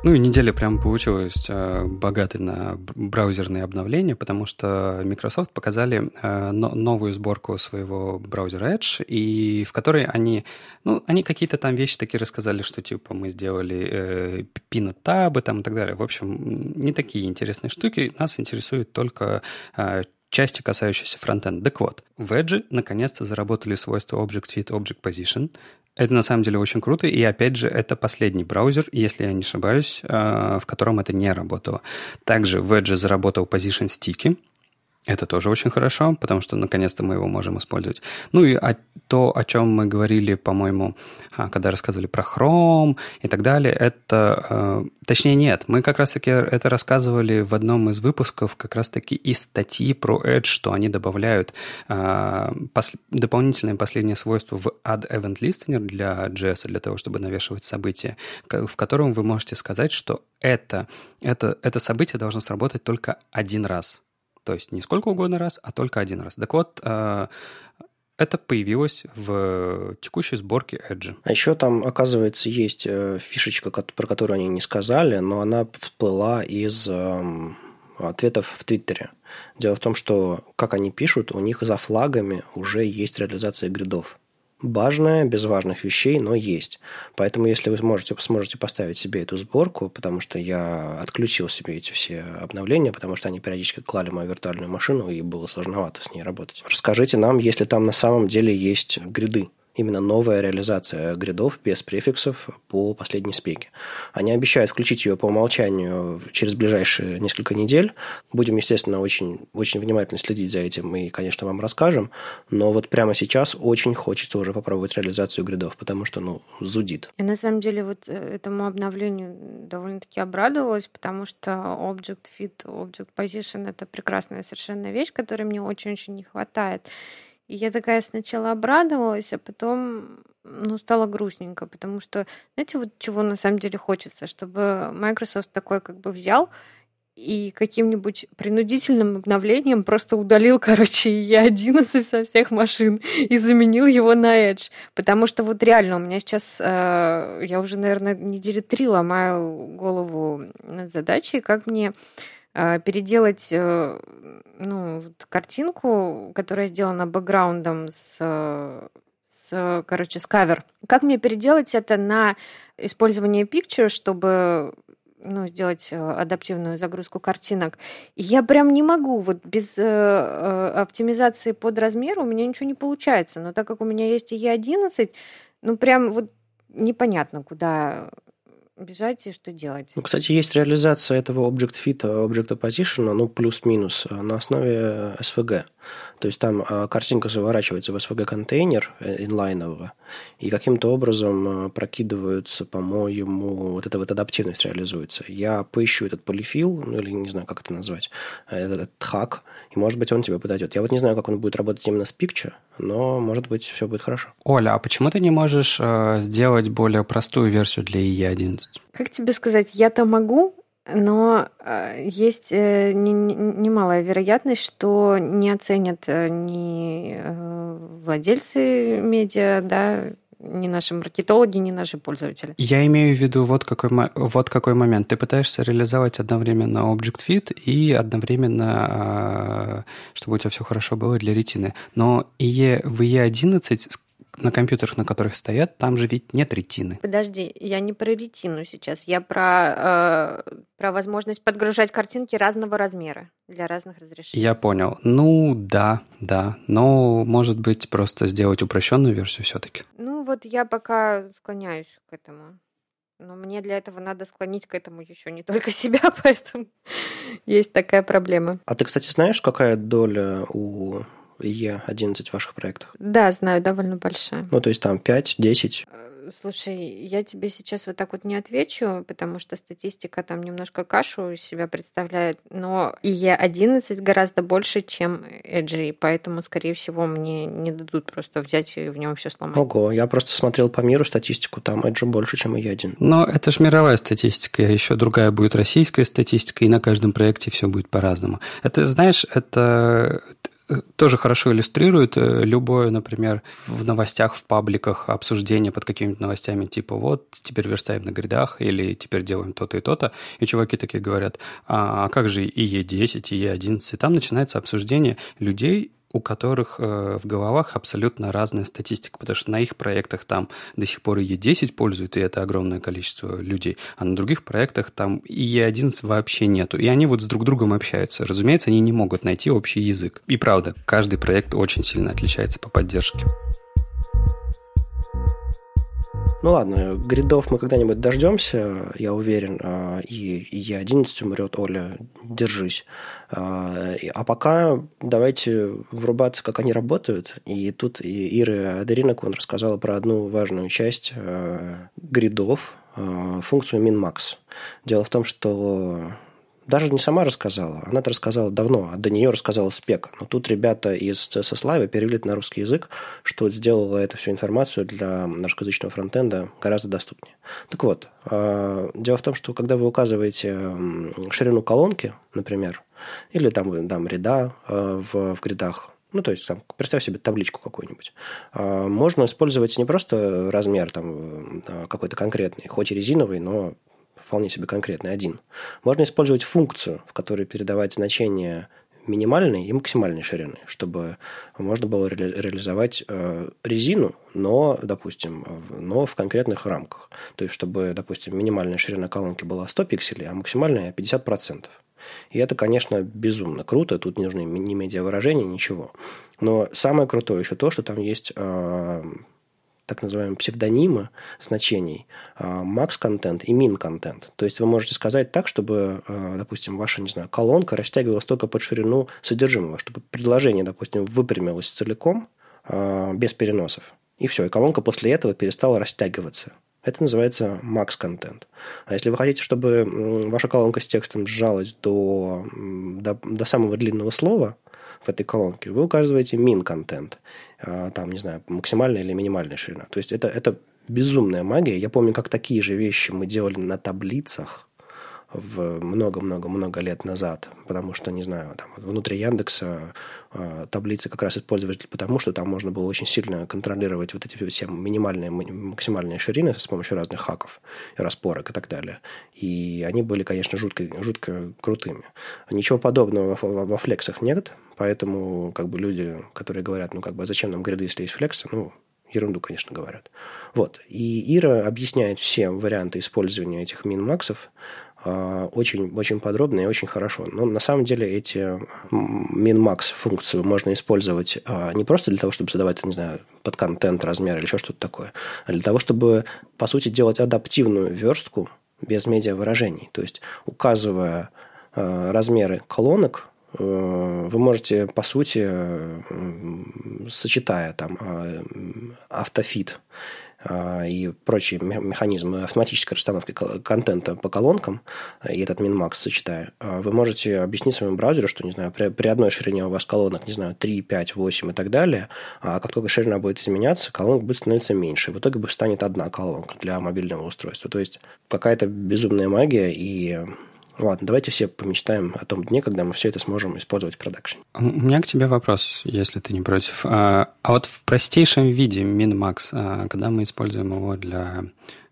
Ну и неделя прям получилась э, богатой на браузерные обновления, потому что Microsoft показали э, но, новую сборку своего браузера Edge, и в которой они, ну, они какие-то там вещи такие рассказали, что типа мы сделали э, пинотабы там и так далее. В общем, не такие интересные штуки. Нас интересует только э, части, касающиеся фронтенда. Так вот, в Edge наконец-то заработали свойства Object Fit, Object Position. Это на самом деле очень круто, и опять же, это последний браузер, если я не ошибаюсь, э, в котором это не работало. Также в Edge заработал Position Sticky, это тоже очень хорошо, потому что наконец-то мы его можем использовать. Ну и о, то, о чем мы говорили, по-моему, а, когда рассказывали про Chrome и так далее, это... Э, точнее, нет, мы как раз-таки это рассказывали в одном из выпусков как раз-таки из статьи про Edge, что они добавляют э, пос, дополнительное последнее свойство в Add Event Listener для JS, для того, чтобы навешивать события, в котором вы можете сказать, что это, это, это событие должно сработать только один раз. То есть не сколько угодно раз, а только один раз. Так вот, э, это появилось в текущей сборке Edge. А еще там, оказывается, есть э, фишечка, про которую они не сказали, но она всплыла из эм, ответов в Твиттере. Дело в том, что, как они пишут, у них за флагами уже есть реализация гридов важное, без важных вещей, но есть. Поэтому, если вы сможете, сможете поставить себе эту сборку, потому что я отключил себе эти все обновления, потому что они периодически клали мою виртуальную машину, и было сложновато с ней работать. Расскажите нам, если там на самом деле есть гриды именно новая реализация гридов без префиксов по последней спеке. Они обещают включить ее по умолчанию через ближайшие несколько недель. Будем, естественно, очень, очень внимательно следить за этим и, конечно, вам расскажем. Но вот прямо сейчас очень хочется уже попробовать реализацию гридов, потому что, ну, зудит. И на самом деле вот э, этому обновлению довольно-таки обрадовалась, потому что Object Fit, Object Position — это прекрасная совершенно вещь, которой мне очень-очень не хватает. И я такая сначала обрадовалась, а потом ну, стало грустненько, потому что, знаете, вот чего на самом деле хочется, чтобы Microsoft такой как бы взял и каким-нибудь принудительным обновлением просто удалил, короче, E11 со всех машин и заменил его на Edge. Потому что вот реально у меня сейчас, э, я уже, наверное, недели три ломаю голову над задачей, как мне переделать э, ну, вот картинку, которая сделана бэкграундом с, с, короче, с кавер. Как мне переделать это на использование Picture, чтобы ну, сделать э, адаптивную загрузку картинок. Я прям не могу, вот без э, э, оптимизации под размер у меня ничего не получается. Но так как у меня есть и E11, ну прям вот непонятно, куда бежать и что делать. Ну, кстати, есть реализация этого Object Fit, Object Position, ну, плюс-минус, на основе SVG. То есть там картинка заворачивается в SVG-контейнер э, инлайнового, и каким-то образом прокидываются, по-моему, вот эта вот адаптивность реализуется. Я поищу этот полифил, ну или не знаю, как это назвать, этот, этот хак, и, может быть, он тебе подойдет. Я вот не знаю, как он будет работать именно с Picture, но, может быть, все будет хорошо. Оля, а почему ты не можешь э, сделать более простую версию для IE11? Как тебе сказать, я-то могу, но э, есть э, немалая вероятность, что не оценят э, ни владельцы медиа, да, ни наши маркетологи, ни наши пользователи. Я имею в виду вот какой, вот какой момент. Ты пытаешься реализовать одновременно Object Fit и одновременно, чтобы у тебя все хорошо было для ретины. Но IE, в E11 на компьютерах, на которых стоят, там же ведь нет ретины. Подожди, я не про ретину сейчас, я про, э, про возможность подгружать картинки разного размера для разных разрешений. Я понял. Ну да, да. Но может быть просто сделать упрощенную версию все-таки. Ну вот я пока склоняюсь к этому. Но мне для этого надо склонить к этому еще не только себя, поэтому есть такая проблема. А ты, кстати, знаешь, какая доля у Е11 в ваших проектах? Да, знаю, довольно большая. Ну, то есть там 5, 10? Слушай, я тебе сейчас вот так вот не отвечу, потому что статистика там немножко кашу из себя представляет, но и Е11 гораздо больше, чем Edge, поэтому, скорее всего, мне не дадут просто взять и в нем все сломать. Ого, я просто смотрел по миру статистику, там Edge больше, чем и E1. Но это же мировая статистика, еще другая будет российская статистика, и на каждом проекте все будет по-разному. Это, знаешь, это тоже хорошо иллюстрирует э, любое, например, в новостях, в пабликах обсуждение под какими-то новостями, типа вот, теперь верстаем на гридах, или теперь делаем то-то и то-то, и чуваки такие говорят, а, а как же и Е10, и Е11, и там начинается обсуждение людей, у которых э, в головах абсолютно разная статистика, потому что на их проектах там до сих пор и Е10 пользуют, и это огромное количество людей, а на других проектах там и Е11 вообще нету. И они вот с друг другом общаются. Разумеется, они не могут найти общий язык. И правда, каждый проект очень сильно отличается по поддержке. Ну ладно, гридов мы когда-нибудь дождемся, я уверен, а, и, и я 11 умрет, Оля, держись. А, а пока давайте врубаться, как они работают. И тут Ира Адаринакон рассказала про одну важную часть а, гридов, функцию min-max. Дело в том, что даже не сама рассказала, она это рассказала давно, а до нее рассказала Спека. Но тут ребята из CSS Live перевели на русский язык, что сделало эту всю информацию для русскоязычного фронтенда гораздо доступнее. Так вот, а, дело в том, что когда вы указываете ширину колонки, например, или там, там ряда а, в, в гридах, ну, то есть, там, представь себе табличку какую-нибудь. А, можно использовать не просто размер там какой-то конкретный, хоть и резиновый, но вполне себе конкретный, один. Можно использовать функцию, в которой передавать значение минимальной и максимальной ширины, чтобы можно было ре реализовать э, резину, но, допустим, но в конкретных рамках. То есть, чтобы, допустим, минимальная ширина колонки была 100 пикселей, а максимальная 50%. И это, конечно, безумно круто, тут не нужны ни медиавыражения, ничего. Но самое крутое еще то, что там есть э, так называемые псевдонимы значений а, max-контент и min-контент. То есть вы можете сказать так, чтобы, а, допустим, ваша, не знаю, колонка растягивалась только под ширину содержимого, чтобы предложение, допустим, выпрямилось целиком, а, без переносов. И все, и колонка после этого перестала растягиваться. Это называется max-контент. А если вы хотите, чтобы ваша колонка с текстом сжалась до, до, до самого длинного слова, в этой колонке, вы указываете min контент, а, там, не знаю, максимальная или минимальная ширина. То есть это, это безумная магия. Я помню, как такие же вещи мы делали на таблицах, в много-много-много лет назад, потому что, не знаю, там, внутри Яндекса э, таблицы как раз использовали потому, что там можно было очень сильно контролировать вот эти все минимальные, максимальные ширины с помощью разных хаков, распорок и так далее. И они были, конечно, жутко, жутко крутыми. Ничего подобного во, во, флексах нет, поэтому как бы люди, которые говорят, ну как бы, а зачем нам гриды, если есть флексы, ну, ерунду, конечно, говорят. Вот. И Ира объясняет все варианты использования этих мин-максов очень, очень подробно и очень хорошо. Но на самом деле эти min-max функцию можно использовать а, не просто для того, чтобы задавать, не знаю, под контент, размер или еще что-то такое, а для того, чтобы, по сути, делать адаптивную верстку без медиавыражений. То есть, указывая а, размеры колонок, э, вы можете, по сути, сочетая там автофит а, и прочие механизмы автоматической расстановки контента по колонкам, и этот min-max сочетая, а, вы можете объяснить своему браузеру, что, не знаю, при, при одной ширине у вас колонок, не знаю, 3, 5, 8 и так далее, а как только ширина будет изменяться, колонок будет становиться меньше. В итоге станет одна колонка для мобильного устройства. То есть какая-то безумная магия, и Ладно, давайте все помечтаем о том дне, когда мы все это сможем использовать в продакшене. У меня к тебе вопрос, если ты не против. А, а вот в простейшем виде MinMax, а, когда мы используем его для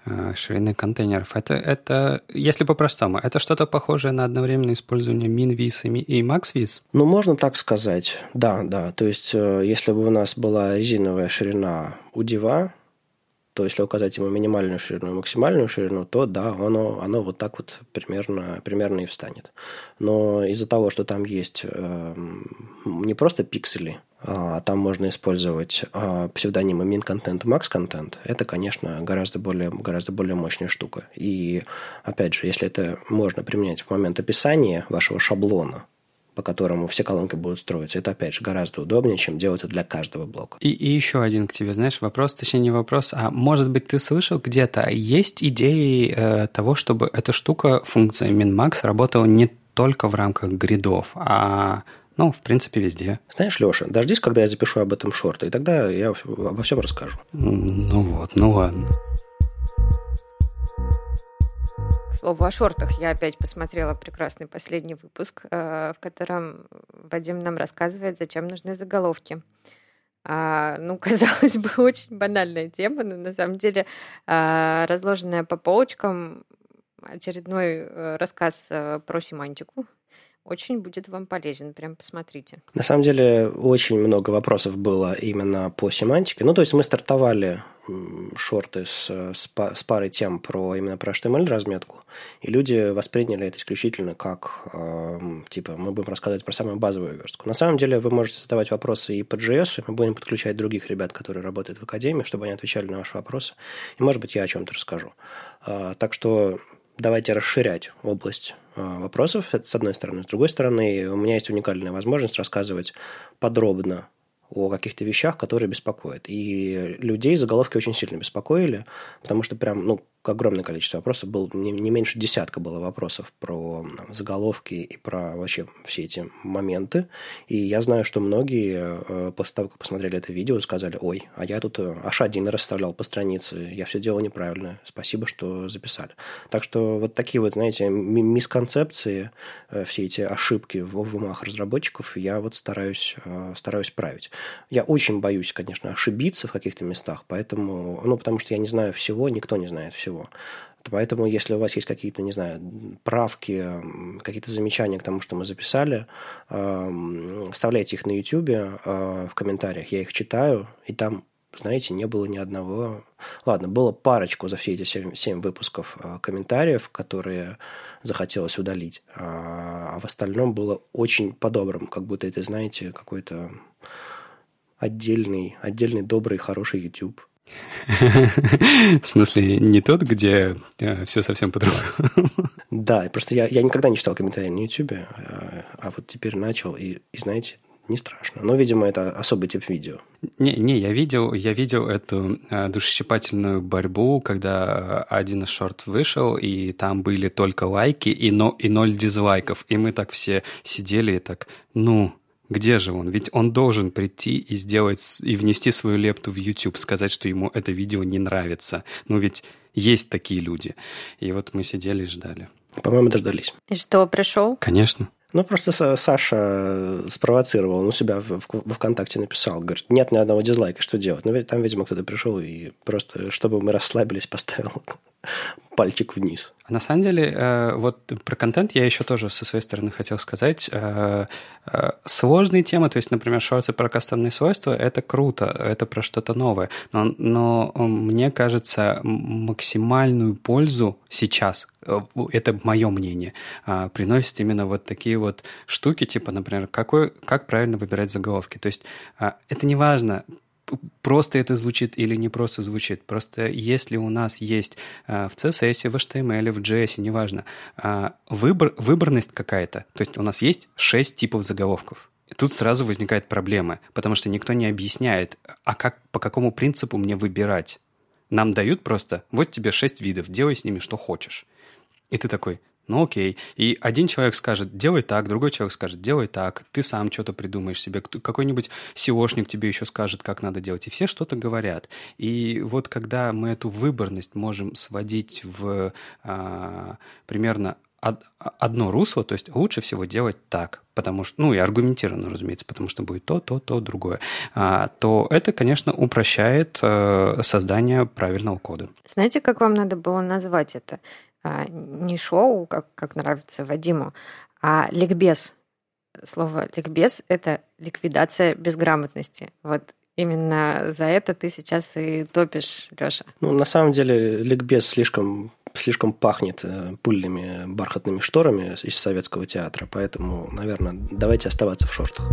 а, ширины контейнеров. Это, это, если по-простому, это что-то похожее на одновременное использование MinVis и MaxVis? Ну, можно так сказать. Да, да. То есть, э, если бы у нас была резиновая ширина у дива, то если указать ему минимальную ширину и максимальную ширину, то да, оно, оно вот так вот примерно, примерно и встанет. Но из-за того, что там есть э, не просто пиксели, а там можно использовать э, псевдонимы и max-контент, это, конечно, гораздо более, гораздо более мощная штука. И, опять же, если это можно применять в момент описания вашего шаблона, по которому все колонки будут строиться. Это, опять же, гораздо удобнее, чем делать это для каждого блока. И, и еще один к тебе, знаешь, вопрос, точнее не вопрос, а может быть ты слышал где-то, есть идеи э, того, чтобы эта штука, функция MinMax, работала не только в рамках гридов, а ну, в принципе, везде. Знаешь, Леша, дождись, когда я запишу об этом шорты, и тогда я обо всем расскажу. Ну вот, ну ладно. Слову о шортах, я опять посмотрела прекрасный последний выпуск, э, в котором Вадим нам рассказывает, зачем нужны заголовки. А, ну, казалось бы, очень банальная тема, но на самом деле а, разложенная по полочкам очередной э, рассказ э, про семантику, очень будет вам полезен, прям посмотрите. На самом деле очень много вопросов было именно по семантике. Ну, то есть мы стартовали шорты с, с, с парой тем про именно про HTML разметку, и люди восприняли это исключительно как, э, типа, мы будем рассказывать про самую базовую верстку. На самом деле вы можете задавать вопросы и по JS, и мы будем подключать других ребят, которые работают в Академии, чтобы они отвечали на ваши вопросы. И, может быть, я о чем-то расскажу. Э, так что давайте расширять область а, вопросов, это с одной стороны. С другой стороны, у меня есть уникальная возможность рассказывать подробно о каких-то вещах, которые беспокоят. И людей заголовки очень сильно беспокоили, потому что прям, ну, огромное количество вопросов, было не, не меньше десятка было вопросов про заголовки и про вообще все эти моменты. И я знаю, что многие э, после того, как посмотрели это видео, сказали, ой, а я тут H1 расставлял по странице, я все делал неправильно, спасибо, что записали. Так что вот такие вот, знаете, мисконцепции, э, все эти ошибки в, в умах разработчиков я вот стараюсь, э, стараюсь править. Я очень боюсь, конечно, ошибиться в каких-то местах, поэтому, ну, потому что я не знаю всего, никто не знает всего всего. Поэтому, если у вас есть какие-то, не знаю, правки, какие-то замечания к тому, что мы записали, вставляйте их на YouTube в комментариях. Я их читаю, и там, знаете, не было ни одного... Ладно, было парочку за все эти семь, семь выпусков комментариев, которые захотелось удалить. А в остальном было очень по-доброму, как будто это, знаете, какой-то отдельный, отдельный добрый, хороший YouTube. В смысле, не тот, где э, все совсем по-другому? Да, просто я, я никогда не читал комментарии на YouTube, а, а вот теперь начал, и, и знаете, не страшно. Но, видимо, это особый тип видео. Не, не, я видел, я видел эту э, душесчипательную борьбу, когда один из шорт вышел, и там были только лайки и, но, и ноль дизлайков. И мы так все сидели и так, ну, где же он? Ведь он должен прийти и сделать, и внести свою лепту в YouTube, сказать, что ему это видео не нравится. Ну ведь есть такие люди. И вот мы сидели и ждали. По-моему, дождались. И что, пришел? Конечно. Ну, просто Саша спровоцировал, ну, себя в, в, во ВКонтакте написал, говорит, нет ни одного дизлайка, что делать? Ну, там, видимо, кто-то пришел и просто, чтобы мы расслабились, поставил пальчик вниз. На самом деле, э, вот про контент я еще тоже со своей стороны хотел сказать. Э, э, сложные темы, то есть, например, шорты про кастомные свойства, это круто, это про что-то новое. Но, но мне кажется, максимальную пользу сейчас, это мое мнение, приносит именно вот такие вот штуки, типа, например, какой, как правильно выбирать заголовки. То есть это не важно, просто это звучит или не просто звучит. Просто если у нас есть э, в CSS, в HTML, в JS, неважно, э, выбор, выборность какая-то, то есть у нас есть шесть типов заголовков. Тут сразу возникает проблема, потому что никто не объясняет, а как, по какому принципу мне выбирать. Нам дают просто, вот тебе шесть видов, делай с ними что хочешь. И ты такой, ну окей. И один человек скажет, делай так, другой человек скажет, делай так, ты сам что-то придумаешь себе, какой-нибудь SEOшник тебе еще скажет, как надо делать, и все что-то говорят. И вот когда мы эту выборность можем сводить в а, примерно одно русло, то есть лучше всего делать так, потому что, ну и аргументированно, разумеется, потому что будет то, то, то, другое, а, то это, конечно, упрощает э, создание правильного кода. Знаете, как вам надо было назвать это? А, не шоу, как, как нравится Вадиму, а ликбез. Слово ликбез — это ликвидация безграмотности. Вот именно за это ты сейчас и топишь, Леша. Ну, на самом деле, ликбез слишком слишком пахнет э, пыльными бархатными шторами из советского театра, поэтому, наверное, давайте оставаться в шортах.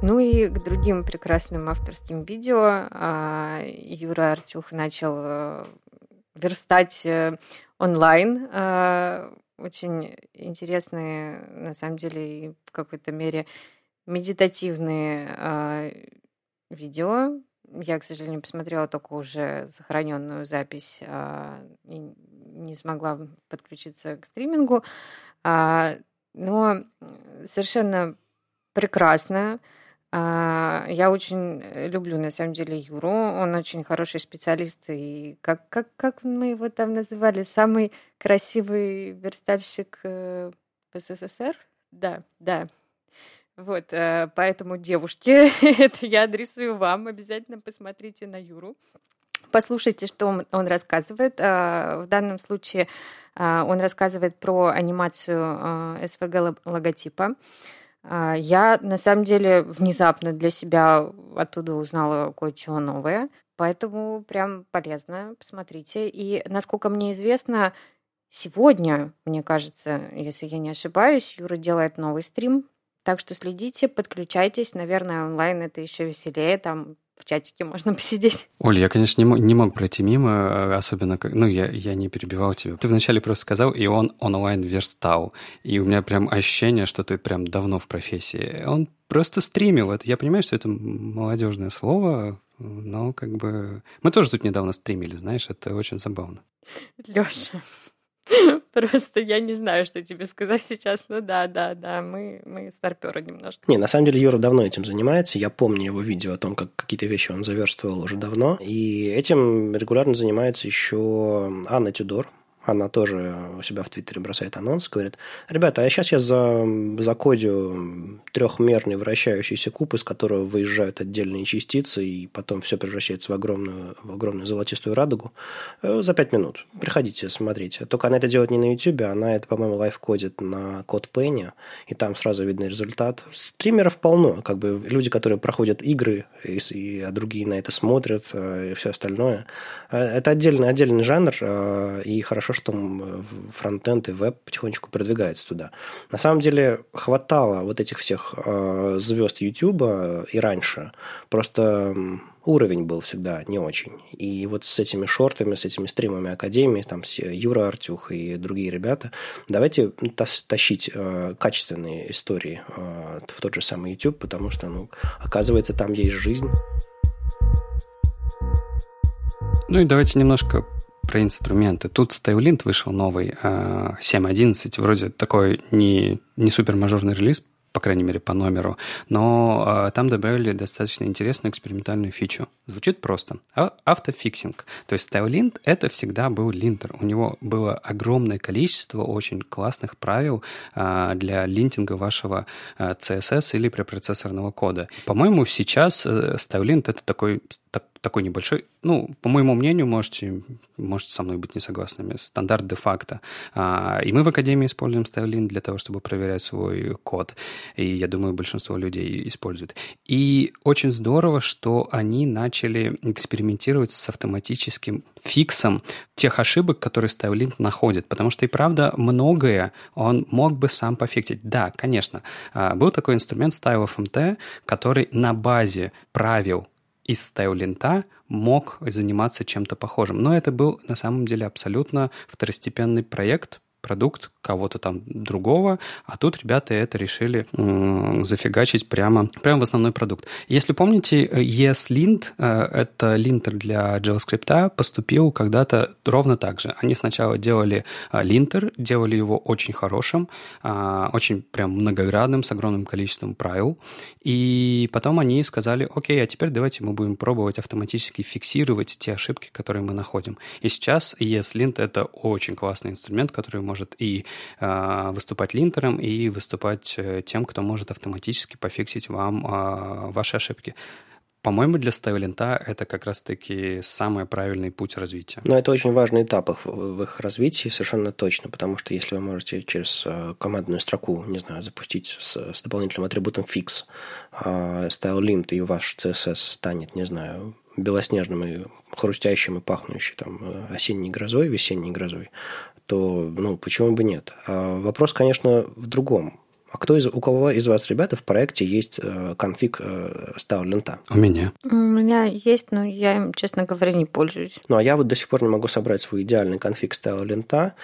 Ну и к другим прекрасным авторским видео а, Юра Артюх начал э, верстать э, онлайн. А, очень интересные, на самом деле, и в какой-то мере медитативные а, видео. Я, к сожалению, посмотрела только уже сохраненную запись и не смогла подключиться к стримингу. Но совершенно прекрасно. А, я очень э, люблю, на самом деле, Юру. Он очень хороший специалист. И как, как, как мы его там называли? Самый красивый верстальщик э, в СССР? Да, да. Вот, э, поэтому, девушки, это я адресую вам. Обязательно посмотрите на Юру. Послушайте, что он, он рассказывает. В данном случае он рассказывает про анимацию СВГ логотипа. А, я, на самом деле, внезапно для себя оттуда узнала кое-что новое, поэтому прям полезно, посмотрите. И, насколько мне известно, сегодня, мне кажется, если я не ошибаюсь, Юра делает новый стрим, так что следите, подключайтесь. Наверное, онлайн это еще веселее, там в чатике можно посидеть. Оля, я, конечно, не мог, не мог пройти мимо, э, особенно как... Ну, я, я не перебивал тебя. Ты вначале просто сказал, и он онлайн верстал. И у меня прям ощущение, что ты прям давно в профессии. Он просто стримил это. Я понимаю, что это молодежное слово, но как бы... Мы тоже тут недавно стримили, знаешь, это очень забавно. Леша, Просто я не знаю, что тебе сказать сейчас. Ну да, да, да, мы, мы старперы немножко. Не, на самом деле Юра давно этим занимается. Я помню его видео о том, как какие-то вещи он заверстывал уже давно. И этим регулярно занимается еще Анна Тюдор, она тоже у себя в Твиттере бросает анонс, говорит, ребята, а сейчас я за, закодю трехмерный вращающийся куб, из которого выезжают отдельные частицы, и потом все превращается в огромную, в огромную золотистую радугу э, за пять минут. Приходите, смотрите. Только она это делает не на YouTube, она это, по-моему, лайф-кодит на код Пенни, и там сразу видно результат. Стримеров полно, как бы люди, которые проходят игры, и, и, а другие на это смотрят, э, и все остальное. Э, это отдельный, отдельный жанр, и хорошо, что фронтенд и веб потихонечку продвигается туда. На самом деле хватало вот этих всех э, звезд YouTube и раньше. Просто уровень был всегда не очень. И вот с этими шортами, с этими стримами Академии, там все Юра Артюх и другие ребята, давайте тащить э, качественные истории э, в тот же самый YouTube, потому что, ну, оказывается, там есть жизнь. Ну и давайте немножко про инструменты. Тут StyleLint вышел новый, 7.11, а, вроде такой не, не супер мажорный релиз, по крайней мере, по номеру. Но э, там добавили достаточно интересную экспериментальную фичу. Звучит просто. А, autofixing. То есть StyleLint — это всегда был линтер. У него было огромное количество очень классных правил э, для линтинга вашего э, CSS или препроцессорного кода. По-моему, сейчас э, StyleLint — это такой так, такой небольшой, ну, по моему мнению, можете, можете со мной быть не согласными, стандарт де-факто. А, и мы в Академии используем StyleLint для того, чтобы проверять свой код. И я думаю, большинство людей используют. И очень здорово, что они начали экспериментировать с автоматическим фиксом тех ошибок, которые StyleLint находит. Потому что и правда многое он мог бы сам пофиксить. Да, конечно, а, был такой инструмент StyleFMT, который на базе правил из стайл-лента мог заниматься чем-то похожим. Но это был на самом деле абсолютно второстепенный проект, продукт кого-то там другого, а тут ребята это решили м- зафигачить прямо, прямо в основной продукт. Если помните, ESLint, э, это линтер для JavaScript, поступил когда-то ровно так же. Они сначала делали э, линтер, делали его очень хорошим, э, очень прям многоградным, с огромным количеством правил, и потом они сказали, окей, а теперь давайте мы будем пробовать автоматически фиксировать те ошибки, которые мы находим. И сейчас ESLint — это очень классный инструмент, который может и э, выступать линтером, и выступать э, тем, кто может автоматически пофиксить вам э, ваши ошибки по-моему, для стайлинта это как раз-таки самый правильный путь развития. Но это очень важный этап их, в их развитии, совершенно точно, потому что если вы можете через э, командную строку, не знаю, запустить с, с дополнительным атрибутом fix э, stylelint, и ваш CSS станет, не знаю, белоснежным и хрустящим и пахнущим там э, осенней грозой, весенней грозой, то ну, почему бы нет? А вопрос, конечно, в другом. А кто из, у кого из вас, ребята, в проекте есть э, конфиг э, стайл-лента? У меня. У меня есть, но я им, честно говоря, не пользуюсь. Ну, а я вот до сих пор не могу собрать свой идеальный конфиг стайл-лента.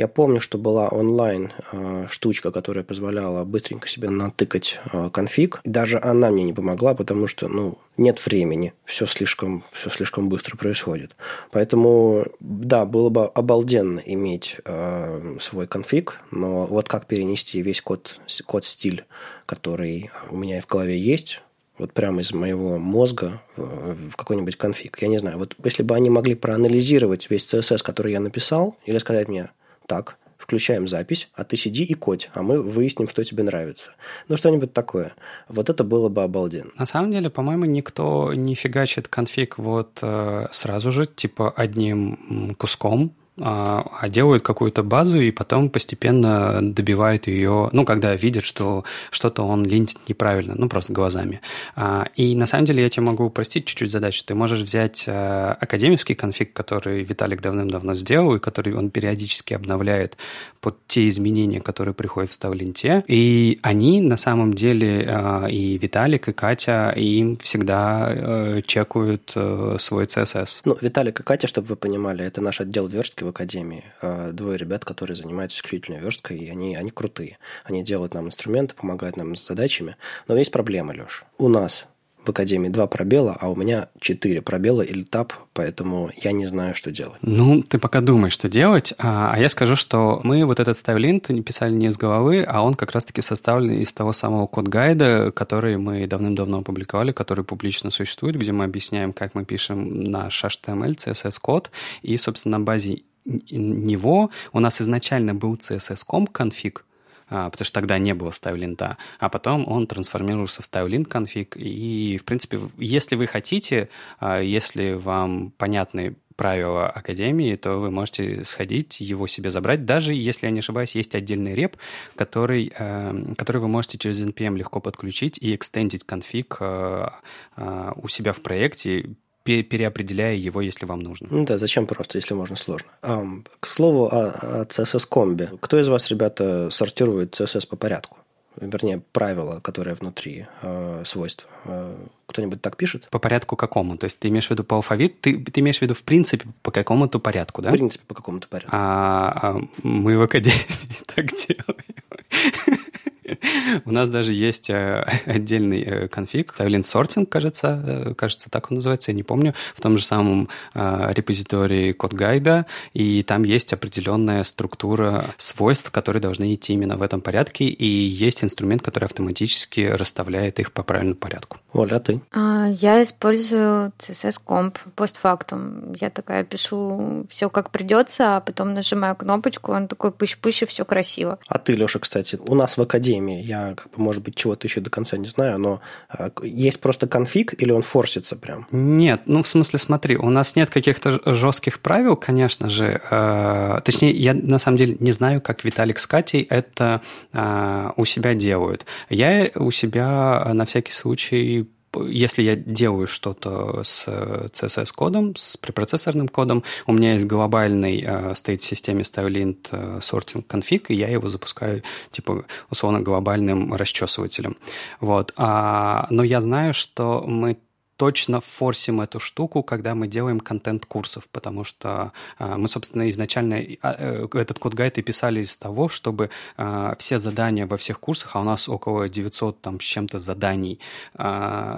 Я помню, что была онлайн э, штучка, которая позволяла быстренько себе натыкать э, конфиг. Даже она мне не помогла, потому что, ну, нет времени. Все слишком, все слишком быстро происходит. Поэтому, да, было бы обалденно иметь э, свой конфиг, но вот как перенести весь код, код-стиль, который у меня и в голове есть, вот прямо из моего мозга в какой-нибудь конфиг. Я не знаю, вот если бы они могли проанализировать весь CSS, который я написал, или сказать мне, так, включаем запись, а ты сиди и кодь, а мы выясним, что тебе нравится. Ну, что-нибудь такое. Вот это было бы обалденно. На самом деле, по-моему, никто не фигачит конфиг вот э, сразу же, типа одним куском, а, а делают какую-то базу и потом постепенно добивают ее, ну, когда видят, что что-то он линтит неправильно, ну, просто глазами. А, и на самом деле я тебе могу упростить чуть-чуть задачу. Ты можешь взять а, академический конфиг, который Виталик давным-давно сделал, и который он периодически обновляет под те изменения, которые приходят в ставленте. И они на самом деле, и Виталик, и Катя, им всегда э, чекают э, свой CSS. Ну, Виталик и Катя, чтобы вы понимали, это наш отдел верстки академии. А, двое ребят, которые занимаются исключительно версткой, и они, они крутые. Они делают нам инструменты, помогают нам с задачами. Но есть проблема, Леш. У нас в Академии два пробела, а у меня четыре пробела или тап, поэтому я не знаю, что делать. Ну, ты пока думаешь, что делать, а, а я скажу, что мы вот этот стайлинт писали не из головы, а он как раз-таки составлен из того самого код-гайда, который мы давным-давно опубликовали, который публично существует, где мы объясняем, как мы пишем наш HTML, CSS-код, и, собственно, на базе него у нас изначально был CSS.com конфиг, потому что тогда не было стайлинта, а потом он трансформировался в стайлинт конфиг, и, в принципе, если вы хотите, а, если вам понятны правила Академии, то вы можете сходить, его себе забрать. Даже, если я не ошибаюсь, есть отдельный реп, который, э, который вы можете через NPM легко подключить и экстендить конфиг э, э, у себя в проекте, переопределяя его, если вам нужно. Ну да, зачем просто, если можно сложно. А, к слову о, о CSS-комбе. Кто из вас, ребята, сортирует CSS по порядку? Вернее, правила, которые внутри э, свойств. Э, кто-нибудь так пишет? По порядку какому? То есть ты имеешь в виду по алфавиту? Ты, ты имеешь в виду в принципе по какому-то порядку, да? В принципе, по какому-то порядку. А, а мы в академии так делаем. У нас даже есть э, отдельный э, конфиг, Styling Sorting, кажется, э, кажется, так он называется, я не помню, в том же самом репозитории код гайда, и там есть определенная структура свойств, которые должны идти именно в этом порядке, и есть инструмент, который автоматически расставляет их по правильному порядку. Оля, а ты? А, я использую CSS Comp постфактум. Я такая пишу все как придется, а потом нажимаю кнопочку, он такой пыщ-пыщ, и все красиво. А ты, Леша, кстати, у нас в Академии теме. Я, как бы, может быть, чего-то еще до конца не знаю, но а, есть просто конфиг или он форсится прям? Нет, ну, в смысле, смотри, у нас нет каких-то жестких правил, конечно же. Э, точнее, я на самом деле не знаю, как Виталик с Катей это э, у себя делают. Я у себя на всякий случай если я делаю что-то с CSS-кодом, с препроцессорным кодом, у меня есть глобальный, э, стоит в системе styleint э, sorting config, и я его запускаю, типа, условно, глобальным расчесывателем. Вот. А, но я знаю, что мы точно форсим эту штуку, когда мы делаем контент курсов, потому что э, мы, собственно, изначально э, э, этот код-гайд и писали из того, чтобы э, все задания во всех курсах, а у нас около 900 там с чем-то заданий,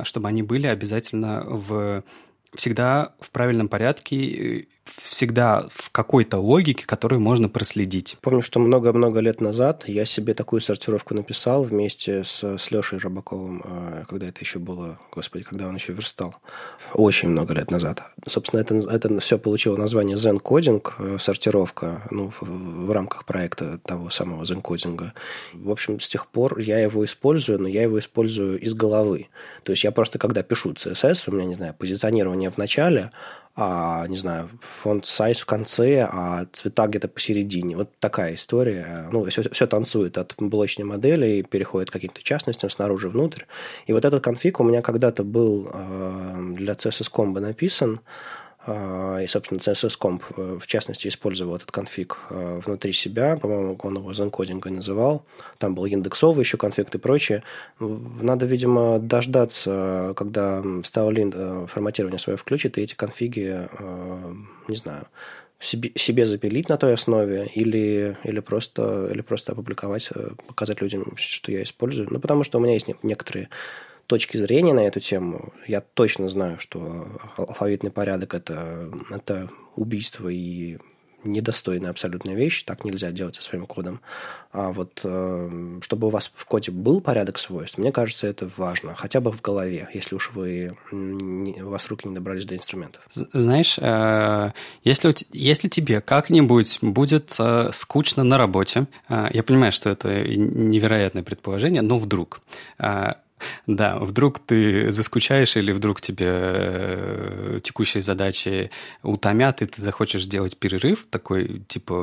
чтобы они были обязательно в всегда в правильном порядке всегда в какой-то логике, которую можно проследить. Помню, что много-много лет назад я себе такую сортировку написал вместе с, с Лешей Рыбаковым, э, когда это еще было, господи, когда он еще верстал. Очень много лет назад. Собственно, это, это все получило название Zen Coding, э, сортировка, ну, в, в рамках проекта того самого Zen Coding. В общем, с тех пор я его использую, но я его использую из головы. То есть я просто, когда пишу CSS, у меня, не знаю, позиционирование в начале, а, не знаю, фонд сайз в конце, а цвета где-то посередине. Вот такая история. Ну, все, все танцует от блочной модели и переходит к каким-то частностям снаружи внутрь. И вот этот конфиг у меня когда-то был э, для CSS Combo написан, и, собственно, CSS Comp, э, в частности, использовал этот конфиг э, внутри себя. По-моему, он его зенкодингой называл. Там был индексовый еще конфиг и прочее. Надо, видимо, дождаться, когда Starlin э, форматирование свое включит, и эти конфиги, не знаю, себе запилить на той основе или, или, просто, или просто опубликовать, показать людям, что я использую. Ну, потому что у меня есть некоторые точки зрения на эту тему, я точно знаю, что алфавитный порядок это, это убийство и недостойная абсолютная вещь, так нельзя делать со своим кодом. А вот э, чтобы у вас в коде был порядок свойств, мне кажется, это важно, хотя бы в голове, если уж вы у вас руки не добрались до инструментов. Знаешь, э, если, если тебе как-нибудь будет э, скучно на работе, я понимаю, что это невероятное предположение, но вдруг да, вдруг ты заскучаешь или вдруг тебе э, текущие задачи утомят, и ты захочешь сделать перерыв такой, типа,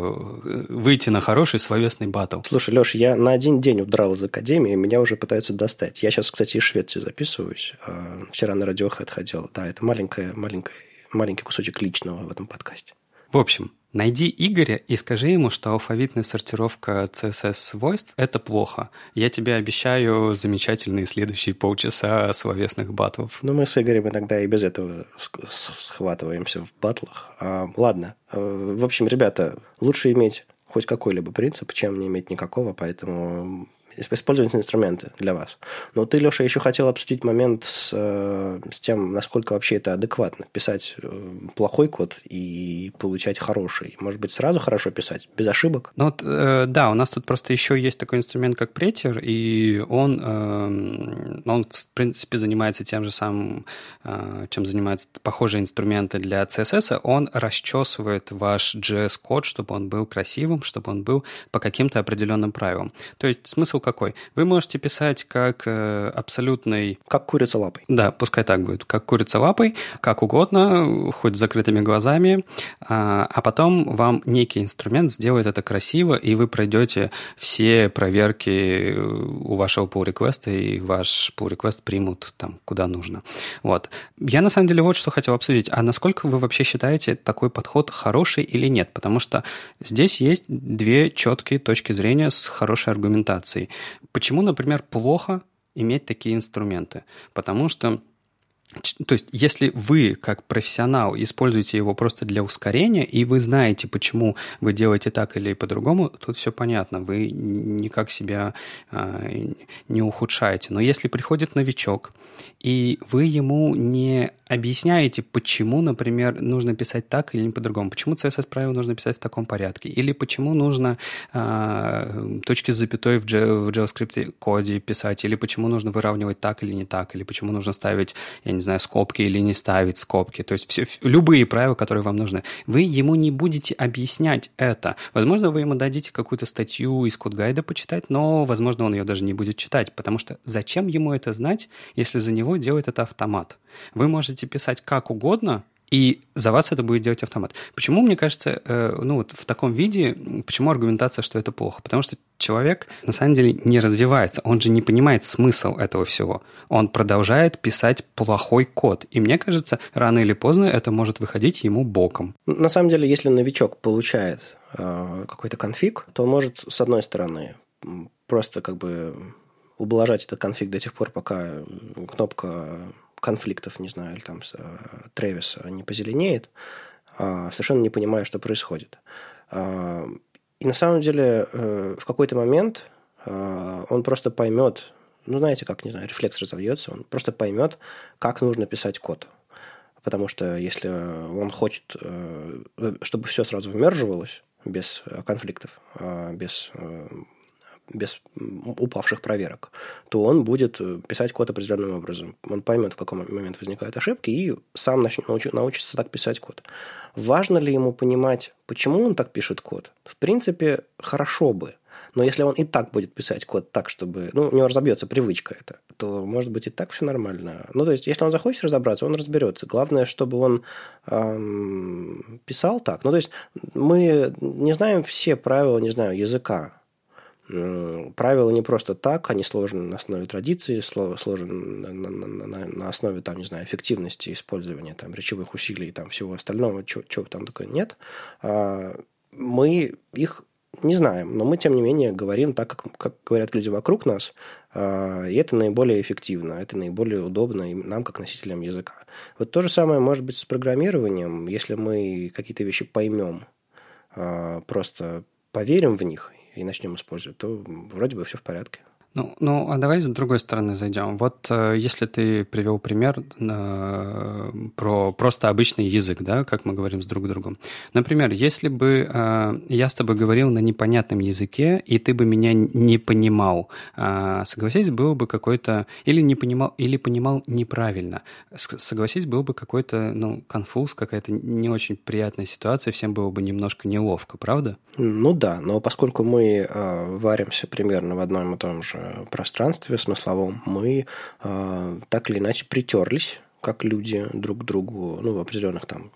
выйти на хороший словесный батл. Слушай, Леш, я на один день удрал из академии, меня уже пытаются достать. Я сейчас, кстати, из Швеции записываюсь. А, вчера на Radiohead ходил. Да, это маленькая, маленькая, маленький кусочек личного в этом подкасте. В общем, Найди Игоря и скажи ему, что алфавитная сортировка CSS-свойств — это плохо. Я тебе обещаю замечательные следующие полчаса словесных батлов. Ну, мы с Игорем иногда и без этого схватываемся в батлах. А, ладно. Э, в общем, ребята, лучше иметь хоть какой-либо принцип, чем не иметь никакого, поэтому использовать инструменты для вас. Но ты, Леша, еще хотел обсудить момент с, э, с тем, насколько вообще это адекватно. Писать э, плохой код и получать хороший. Может быть, сразу хорошо писать, без ошибок? Ну, вот, э, да, у нас тут просто еще есть такой инструмент, как претер, и он, э, он в принципе, занимается тем же самым, э, чем занимаются похожие инструменты для CSS. Он расчесывает ваш JS-код, чтобы он был красивым, чтобы он был по каким-то определенным правилам. То есть смысл какой? Вы можете писать как э, абсолютный... Как курица лапой. Да, пускай так будет. Как курица лапой, как угодно, хоть с закрытыми глазами, а, а потом вам некий инструмент сделает это красиво, и вы пройдете все проверки у вашего pull request и ваш pull request примут там, куда нужно. Вот. Я на самом деле вот что хотел обсудить. А насколько вы вообще считаете такой подход хороший или нет? Потому что здесь есть две четкие точки зрения с хорошей аргументацией. Почему, например, плохо иметь такие инструменты? Потому что то есть, если вы, как профессионал, используете его просто для ускорения, и вы знаете, почему вы делаете так или по-другому, тут все понятно, вы никак себя э, не ухудшаете. Но если приходит новичок, и вы ему не объясняете, почему, например, нужно писать так или не по-другому, почему CSS-правило нужно писать в таком порядке, или почему нужно э, точки с запятой в, в JavaScript коде писать, или почему нужно выравнивать так или не так, или почему нужно ставить, я не знаю, скобки или не ставить скобки, то есть все, любые правила, которые вам нужны. Вы ему не будете объяснять это. Возможно, вы ему дадите какую-то статью из код-гайда почитать, но, возможно, он ее даже не будет читать, потому что зачем ему это знать, если за него делает это автомат? Вы можете писать как угодно, и за вас это будет делать автомат. Почему, мне кажется, э, ну вот в таком виде, почему аргументация, что это плохо? Потому что человек на самом деле не развивается, он же не понимает смысл этого всего. Он продолжает писать плохой код. И мне кажется, рано или поздно это может выходить ему боком. На самом деле, если новичок получает э, какой-то конфиг, то он может, с одной стороны, просто как бы ублажать этот конфиг до тех пор, пока кнопка конфликтов, не знаю, или там э, Тревиса не позеленеет, а, совершенно не понимая, что происходит. А, и на самом деле э, в какой-то момент а, он просто поймет, ну, знаете, как, не знаю, рефлекс разовьется, он просто поймет, как нужно писать код. потому что если он хочет, чтобы все сразу вмерживалось без конфликтов, без без упавших проверок, то он будет э, писать код определенным образом. Он поймет, в какой момент возникают ошибки, и сам нач... научится так писать код. Важно ли ему понимать, почему он так пишет код? В принципе, хорошо бы. Но если он и так будет писать код так, чтобы... Ну, у него разобьется привычка это, то, может быть, и так все нормально. Ну, то есть, если он захочет разобраться, он разберется. Главное, чтобы он эм, писал так. Ну, то есть, мы не знаем все правила, не знаю, языка правила не просто так, они сложены на основе традиции, сложены на, на, на, на основе, там, не знаю, эффективности использования там, речевых усилий и там, всего остального, чего там такое нет. А, мы их не знаем, но мы, тем не менее, говорим так, как, как говорят люди вокруг нас, а, и это наиболее эффективно, это наиболее удобно и нам, как носителям языка. Вот то же самое может быть с программированием, если мы какие-то вещи поймем, а, просто поверим в них и начнем использовать, то вроде бы все в порядке. Ну, ну, а давай с другой стороны зайдем. Вот э, если ты привел пример э, про просто обычный язык, да, как мы говорим с друг другом. Например, если бы э, я с тобой говорил на непонятном языке, и ты бы меня не понимал, э, согласись, был бы какой-то... Или не понимал, или понимал неправильно. Согласись, был бы какой-то, ну, конфуз, какая-то не очень приятная ситуация, всем было бы немножко неловко, правда? Ну да, но поскольку мы э, варимся примерно в одном и том же пространстве смысловом мы э, так или иначе притерлись как люди друг к другу, ну, в определенных там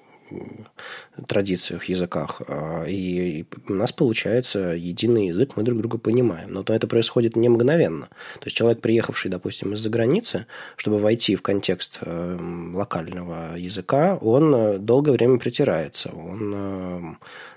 традициях, языках. А, и у нас получается единый язык, мы друг друга понимаем. Но то это происходит не мгновенно. То есть человек, приехавший, допустим, из-за границы, чтобы войти в контекст э, локального языка, он э, долгое время притирается. Он э,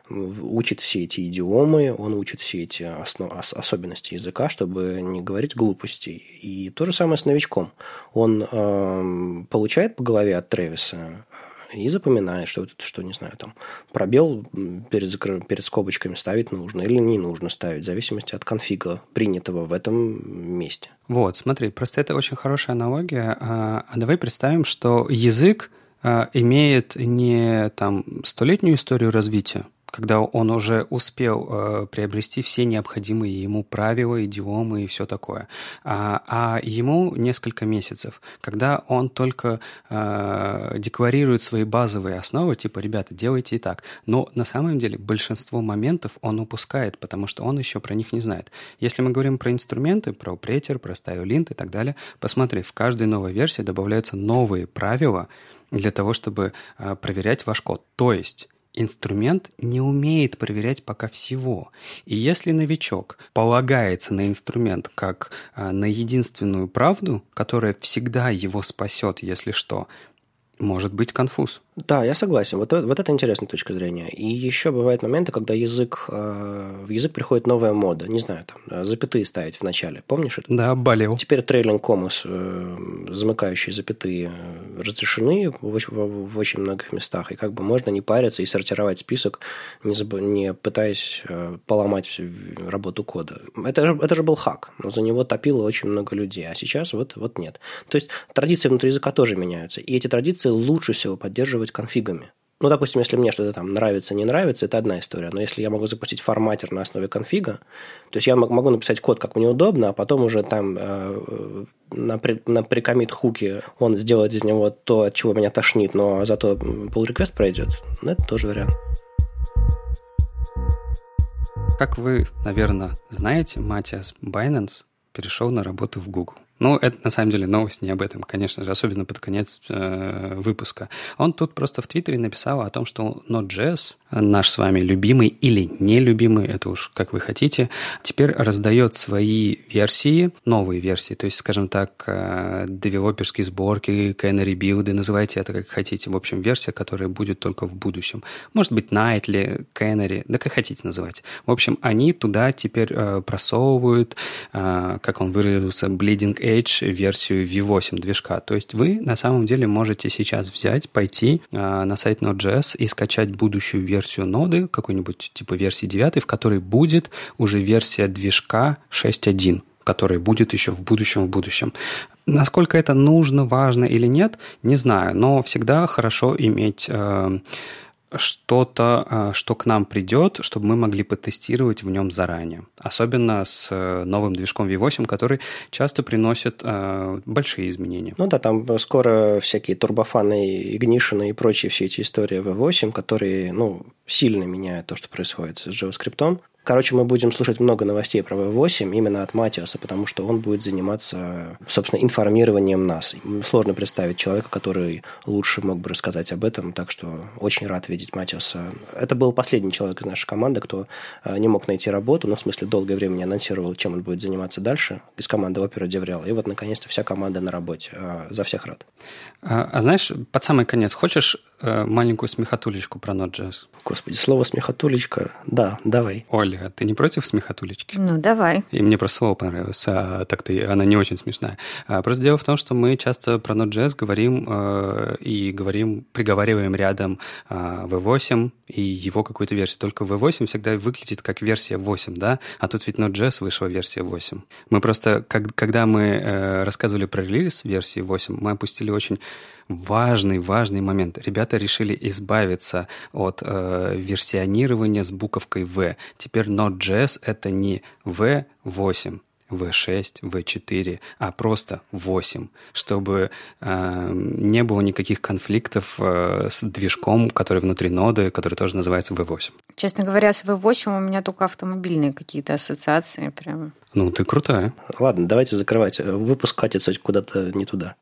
учит все эти идиомы, он учит все эти основ, особенности языка, чтобы не говорить глупостей. И то же самое с новичком. Он э, получает по голове от Тревиса и запоминает, что, что не знаю, там, пробел перед, закр... перед скобочками ставить нужно или не нужно ставить, в зависимости от конфига, принятого в этом месте. Вот, смотри, просто это очень хорошая аналогия. А, а давай представим, что язык а, имеет не там столетнюю историю развития, когда он уже успел э, приобрести все необходимые ему правила, идиомы и все такое. А, а ему несколько месяцев, когда он только э, декларирует свои базовые основы, типа, ребята, делайте и так. Но на самом деле большинство моментов он упускает, потому что он еще про них не знает. Если мы говорим про инструменты, про претер, про стайлинт и так далее, посмотри, в каждой новой версии добавляются новые правила для того, чтобы э, проверять ваш код. То есть инструмент не умеет проверять пока всего. И если новичок полагается на инструмент как а, на единственную правду, которая всегда его спасет, если что, может быть конфуз. Да, я согласен. Вот, вот это интересная точка зрения. И еще бывают моменты, когда язык, э, в язык приходит новая мода. Не знаю, там, запятые ставить в начале. Помнишь это? Да, болел. Теперь трейлинг комус, э, замыкающие запятые, разрешены в, в, в очень многих местах. И как бы можно не париться и сортировать список, не, заб... не пытаясь э, поломать всю работу кода. Это же, это же был хак. Но за него топило очень много людей. А сейчас вот, вот нет. То есть традиции внутри языка тоже меняются. И эти традиции лучше всего поддерживать конфигами. Ну, допустим, если мне что-то там нравится, не нравится, это одна история. Но если я могу запустить форматер на основе конфига, то есть я могу написать код, как мне удобно, а потом уже там э, на, на прикомит хуке он сделает из него то, от чего меня тошнит, но зато pull request пройдет, ну, это тоже вариант. Как вы, наверное, знаете, Матиас Байнанс перешел на работу в Google. Ну, это на самом деле новость не об этом, конечно же, особенно под конец э, выпуска. Он тут просто в Твиттере написал о том, что Node.js, наш с вами любимый или нелюбимый, это уж как вы хотите, теперь раздает свои версии, новые версии, то есть, скажем так, э, девелоперские сборки, canary билды, называйте это как хотите. В общем, версия, которая будет только в будущем. Может быть, Nightly, Canary, да как хотите называть. В общем, они туда теперь э, просовывают, э, как он выразился, bleeding Edge версию V8 движка. То есть вы на самом деле можете сейчас взять, пойти э, на сайт Node.js и скачать будущую версию ноды, какой-нибудь типа версии 9, в которой будет уже версия движка 6.1 который будет еще в будущем, в будущем. Насколько это нужно, важно или нет, не знаю, но всегда хорошо иметь э, что-то, э, что к нам придет, чтобы мы могли потестировать в нем заранее. Особенно с э, новым движком V8, который часто приносит э, большие изменения. Ну да, там скоро всякие турбофаны, игнишины и прочие все эти истории V8, которые ну, сильно меняют то, что происходит с JavaScript. Короче, мы будем слушать много новостей про V8 именно от Матиаса, потому что он будет заниматься, собственно, информированием нас. Сложно представить человека, который лучше мог бы рассказать об этом, так что очень рад видеть Матиаса. Это был последний человек из нашей команды, кто э, не мог найти работу, но в смысле долгое время не анонсировал, чем он будет заниматься дальше. Из команды Opera Деврел. И вот, наконец-то, вся команда на работе. Э, за всех рад. А, а знаешь, под самый конец, хочешь э, маленькую смехотулечку про Node.js? Господи, слово смехотулечка. Да, давай. Оля, Ольга, ты не против смехотулечки? Ну, давай. И мне просто слово понравилось, а так-то она не очень смешная. А, просто дело в том, что мы часто про Node.js говорим э, и говорим, приговариваем рядом э, V8 и его какую-то версию. Только V8 всегда выглядит как версия 8, да? А тут ведь Node.js вышла версия 8. Мы просто, как, когда мы э, рассказывали про релиз версии 8, мы опустили очень важный, важный момент. Ребята решили избавиться от э, версионирования с буковкой V. Теперь Node.js это не V8, V6, V4, а просто 8, чтобы э, не было никаких конфликтов э, с движком, который внутри ноды, который тоже называется V8. Честно говоря, с V8 у меня только автомобильные какие-то ассоциации прям. Ну, ты крутая. Ладно, давайте закрывать. Выпуск катится куда-то не туда.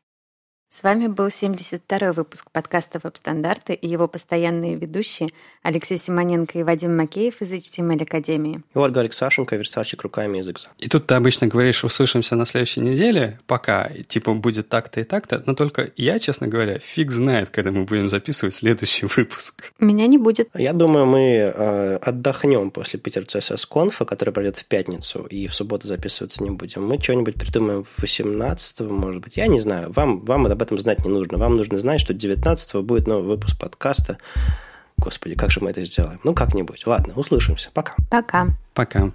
С вами был 72-й выпуск подкаста «Веб-стандарты» и его постоянные ведущие Алексей Симоненко и Вадим Макеев из HTML Академии. И Ольга Алексашенко, верстальщик руками из Экза. И тут ты обычно говоришь, услышимся на следующей неделе, пока, типа, будет так-то и так-то, но только я, честно говоря, фиг знает, когда мы будем записывать следующий выпуск. Меня не будет. Я думаю, мы э, отдохнем после Питер CSS конфа, который пройдет в пятницу, и в субботу записываться не будем. Мы что-нибудь придумаем в 18 может быть. Я не знаю. Вам, вам об этом знать не нужно. Вам нужно знать, что 19 будет новый выпуск подкаста. Господи, как же мы это сделаем? Ну, как-нибудь. Ладно, услышимся. Пока. Пока. Пока.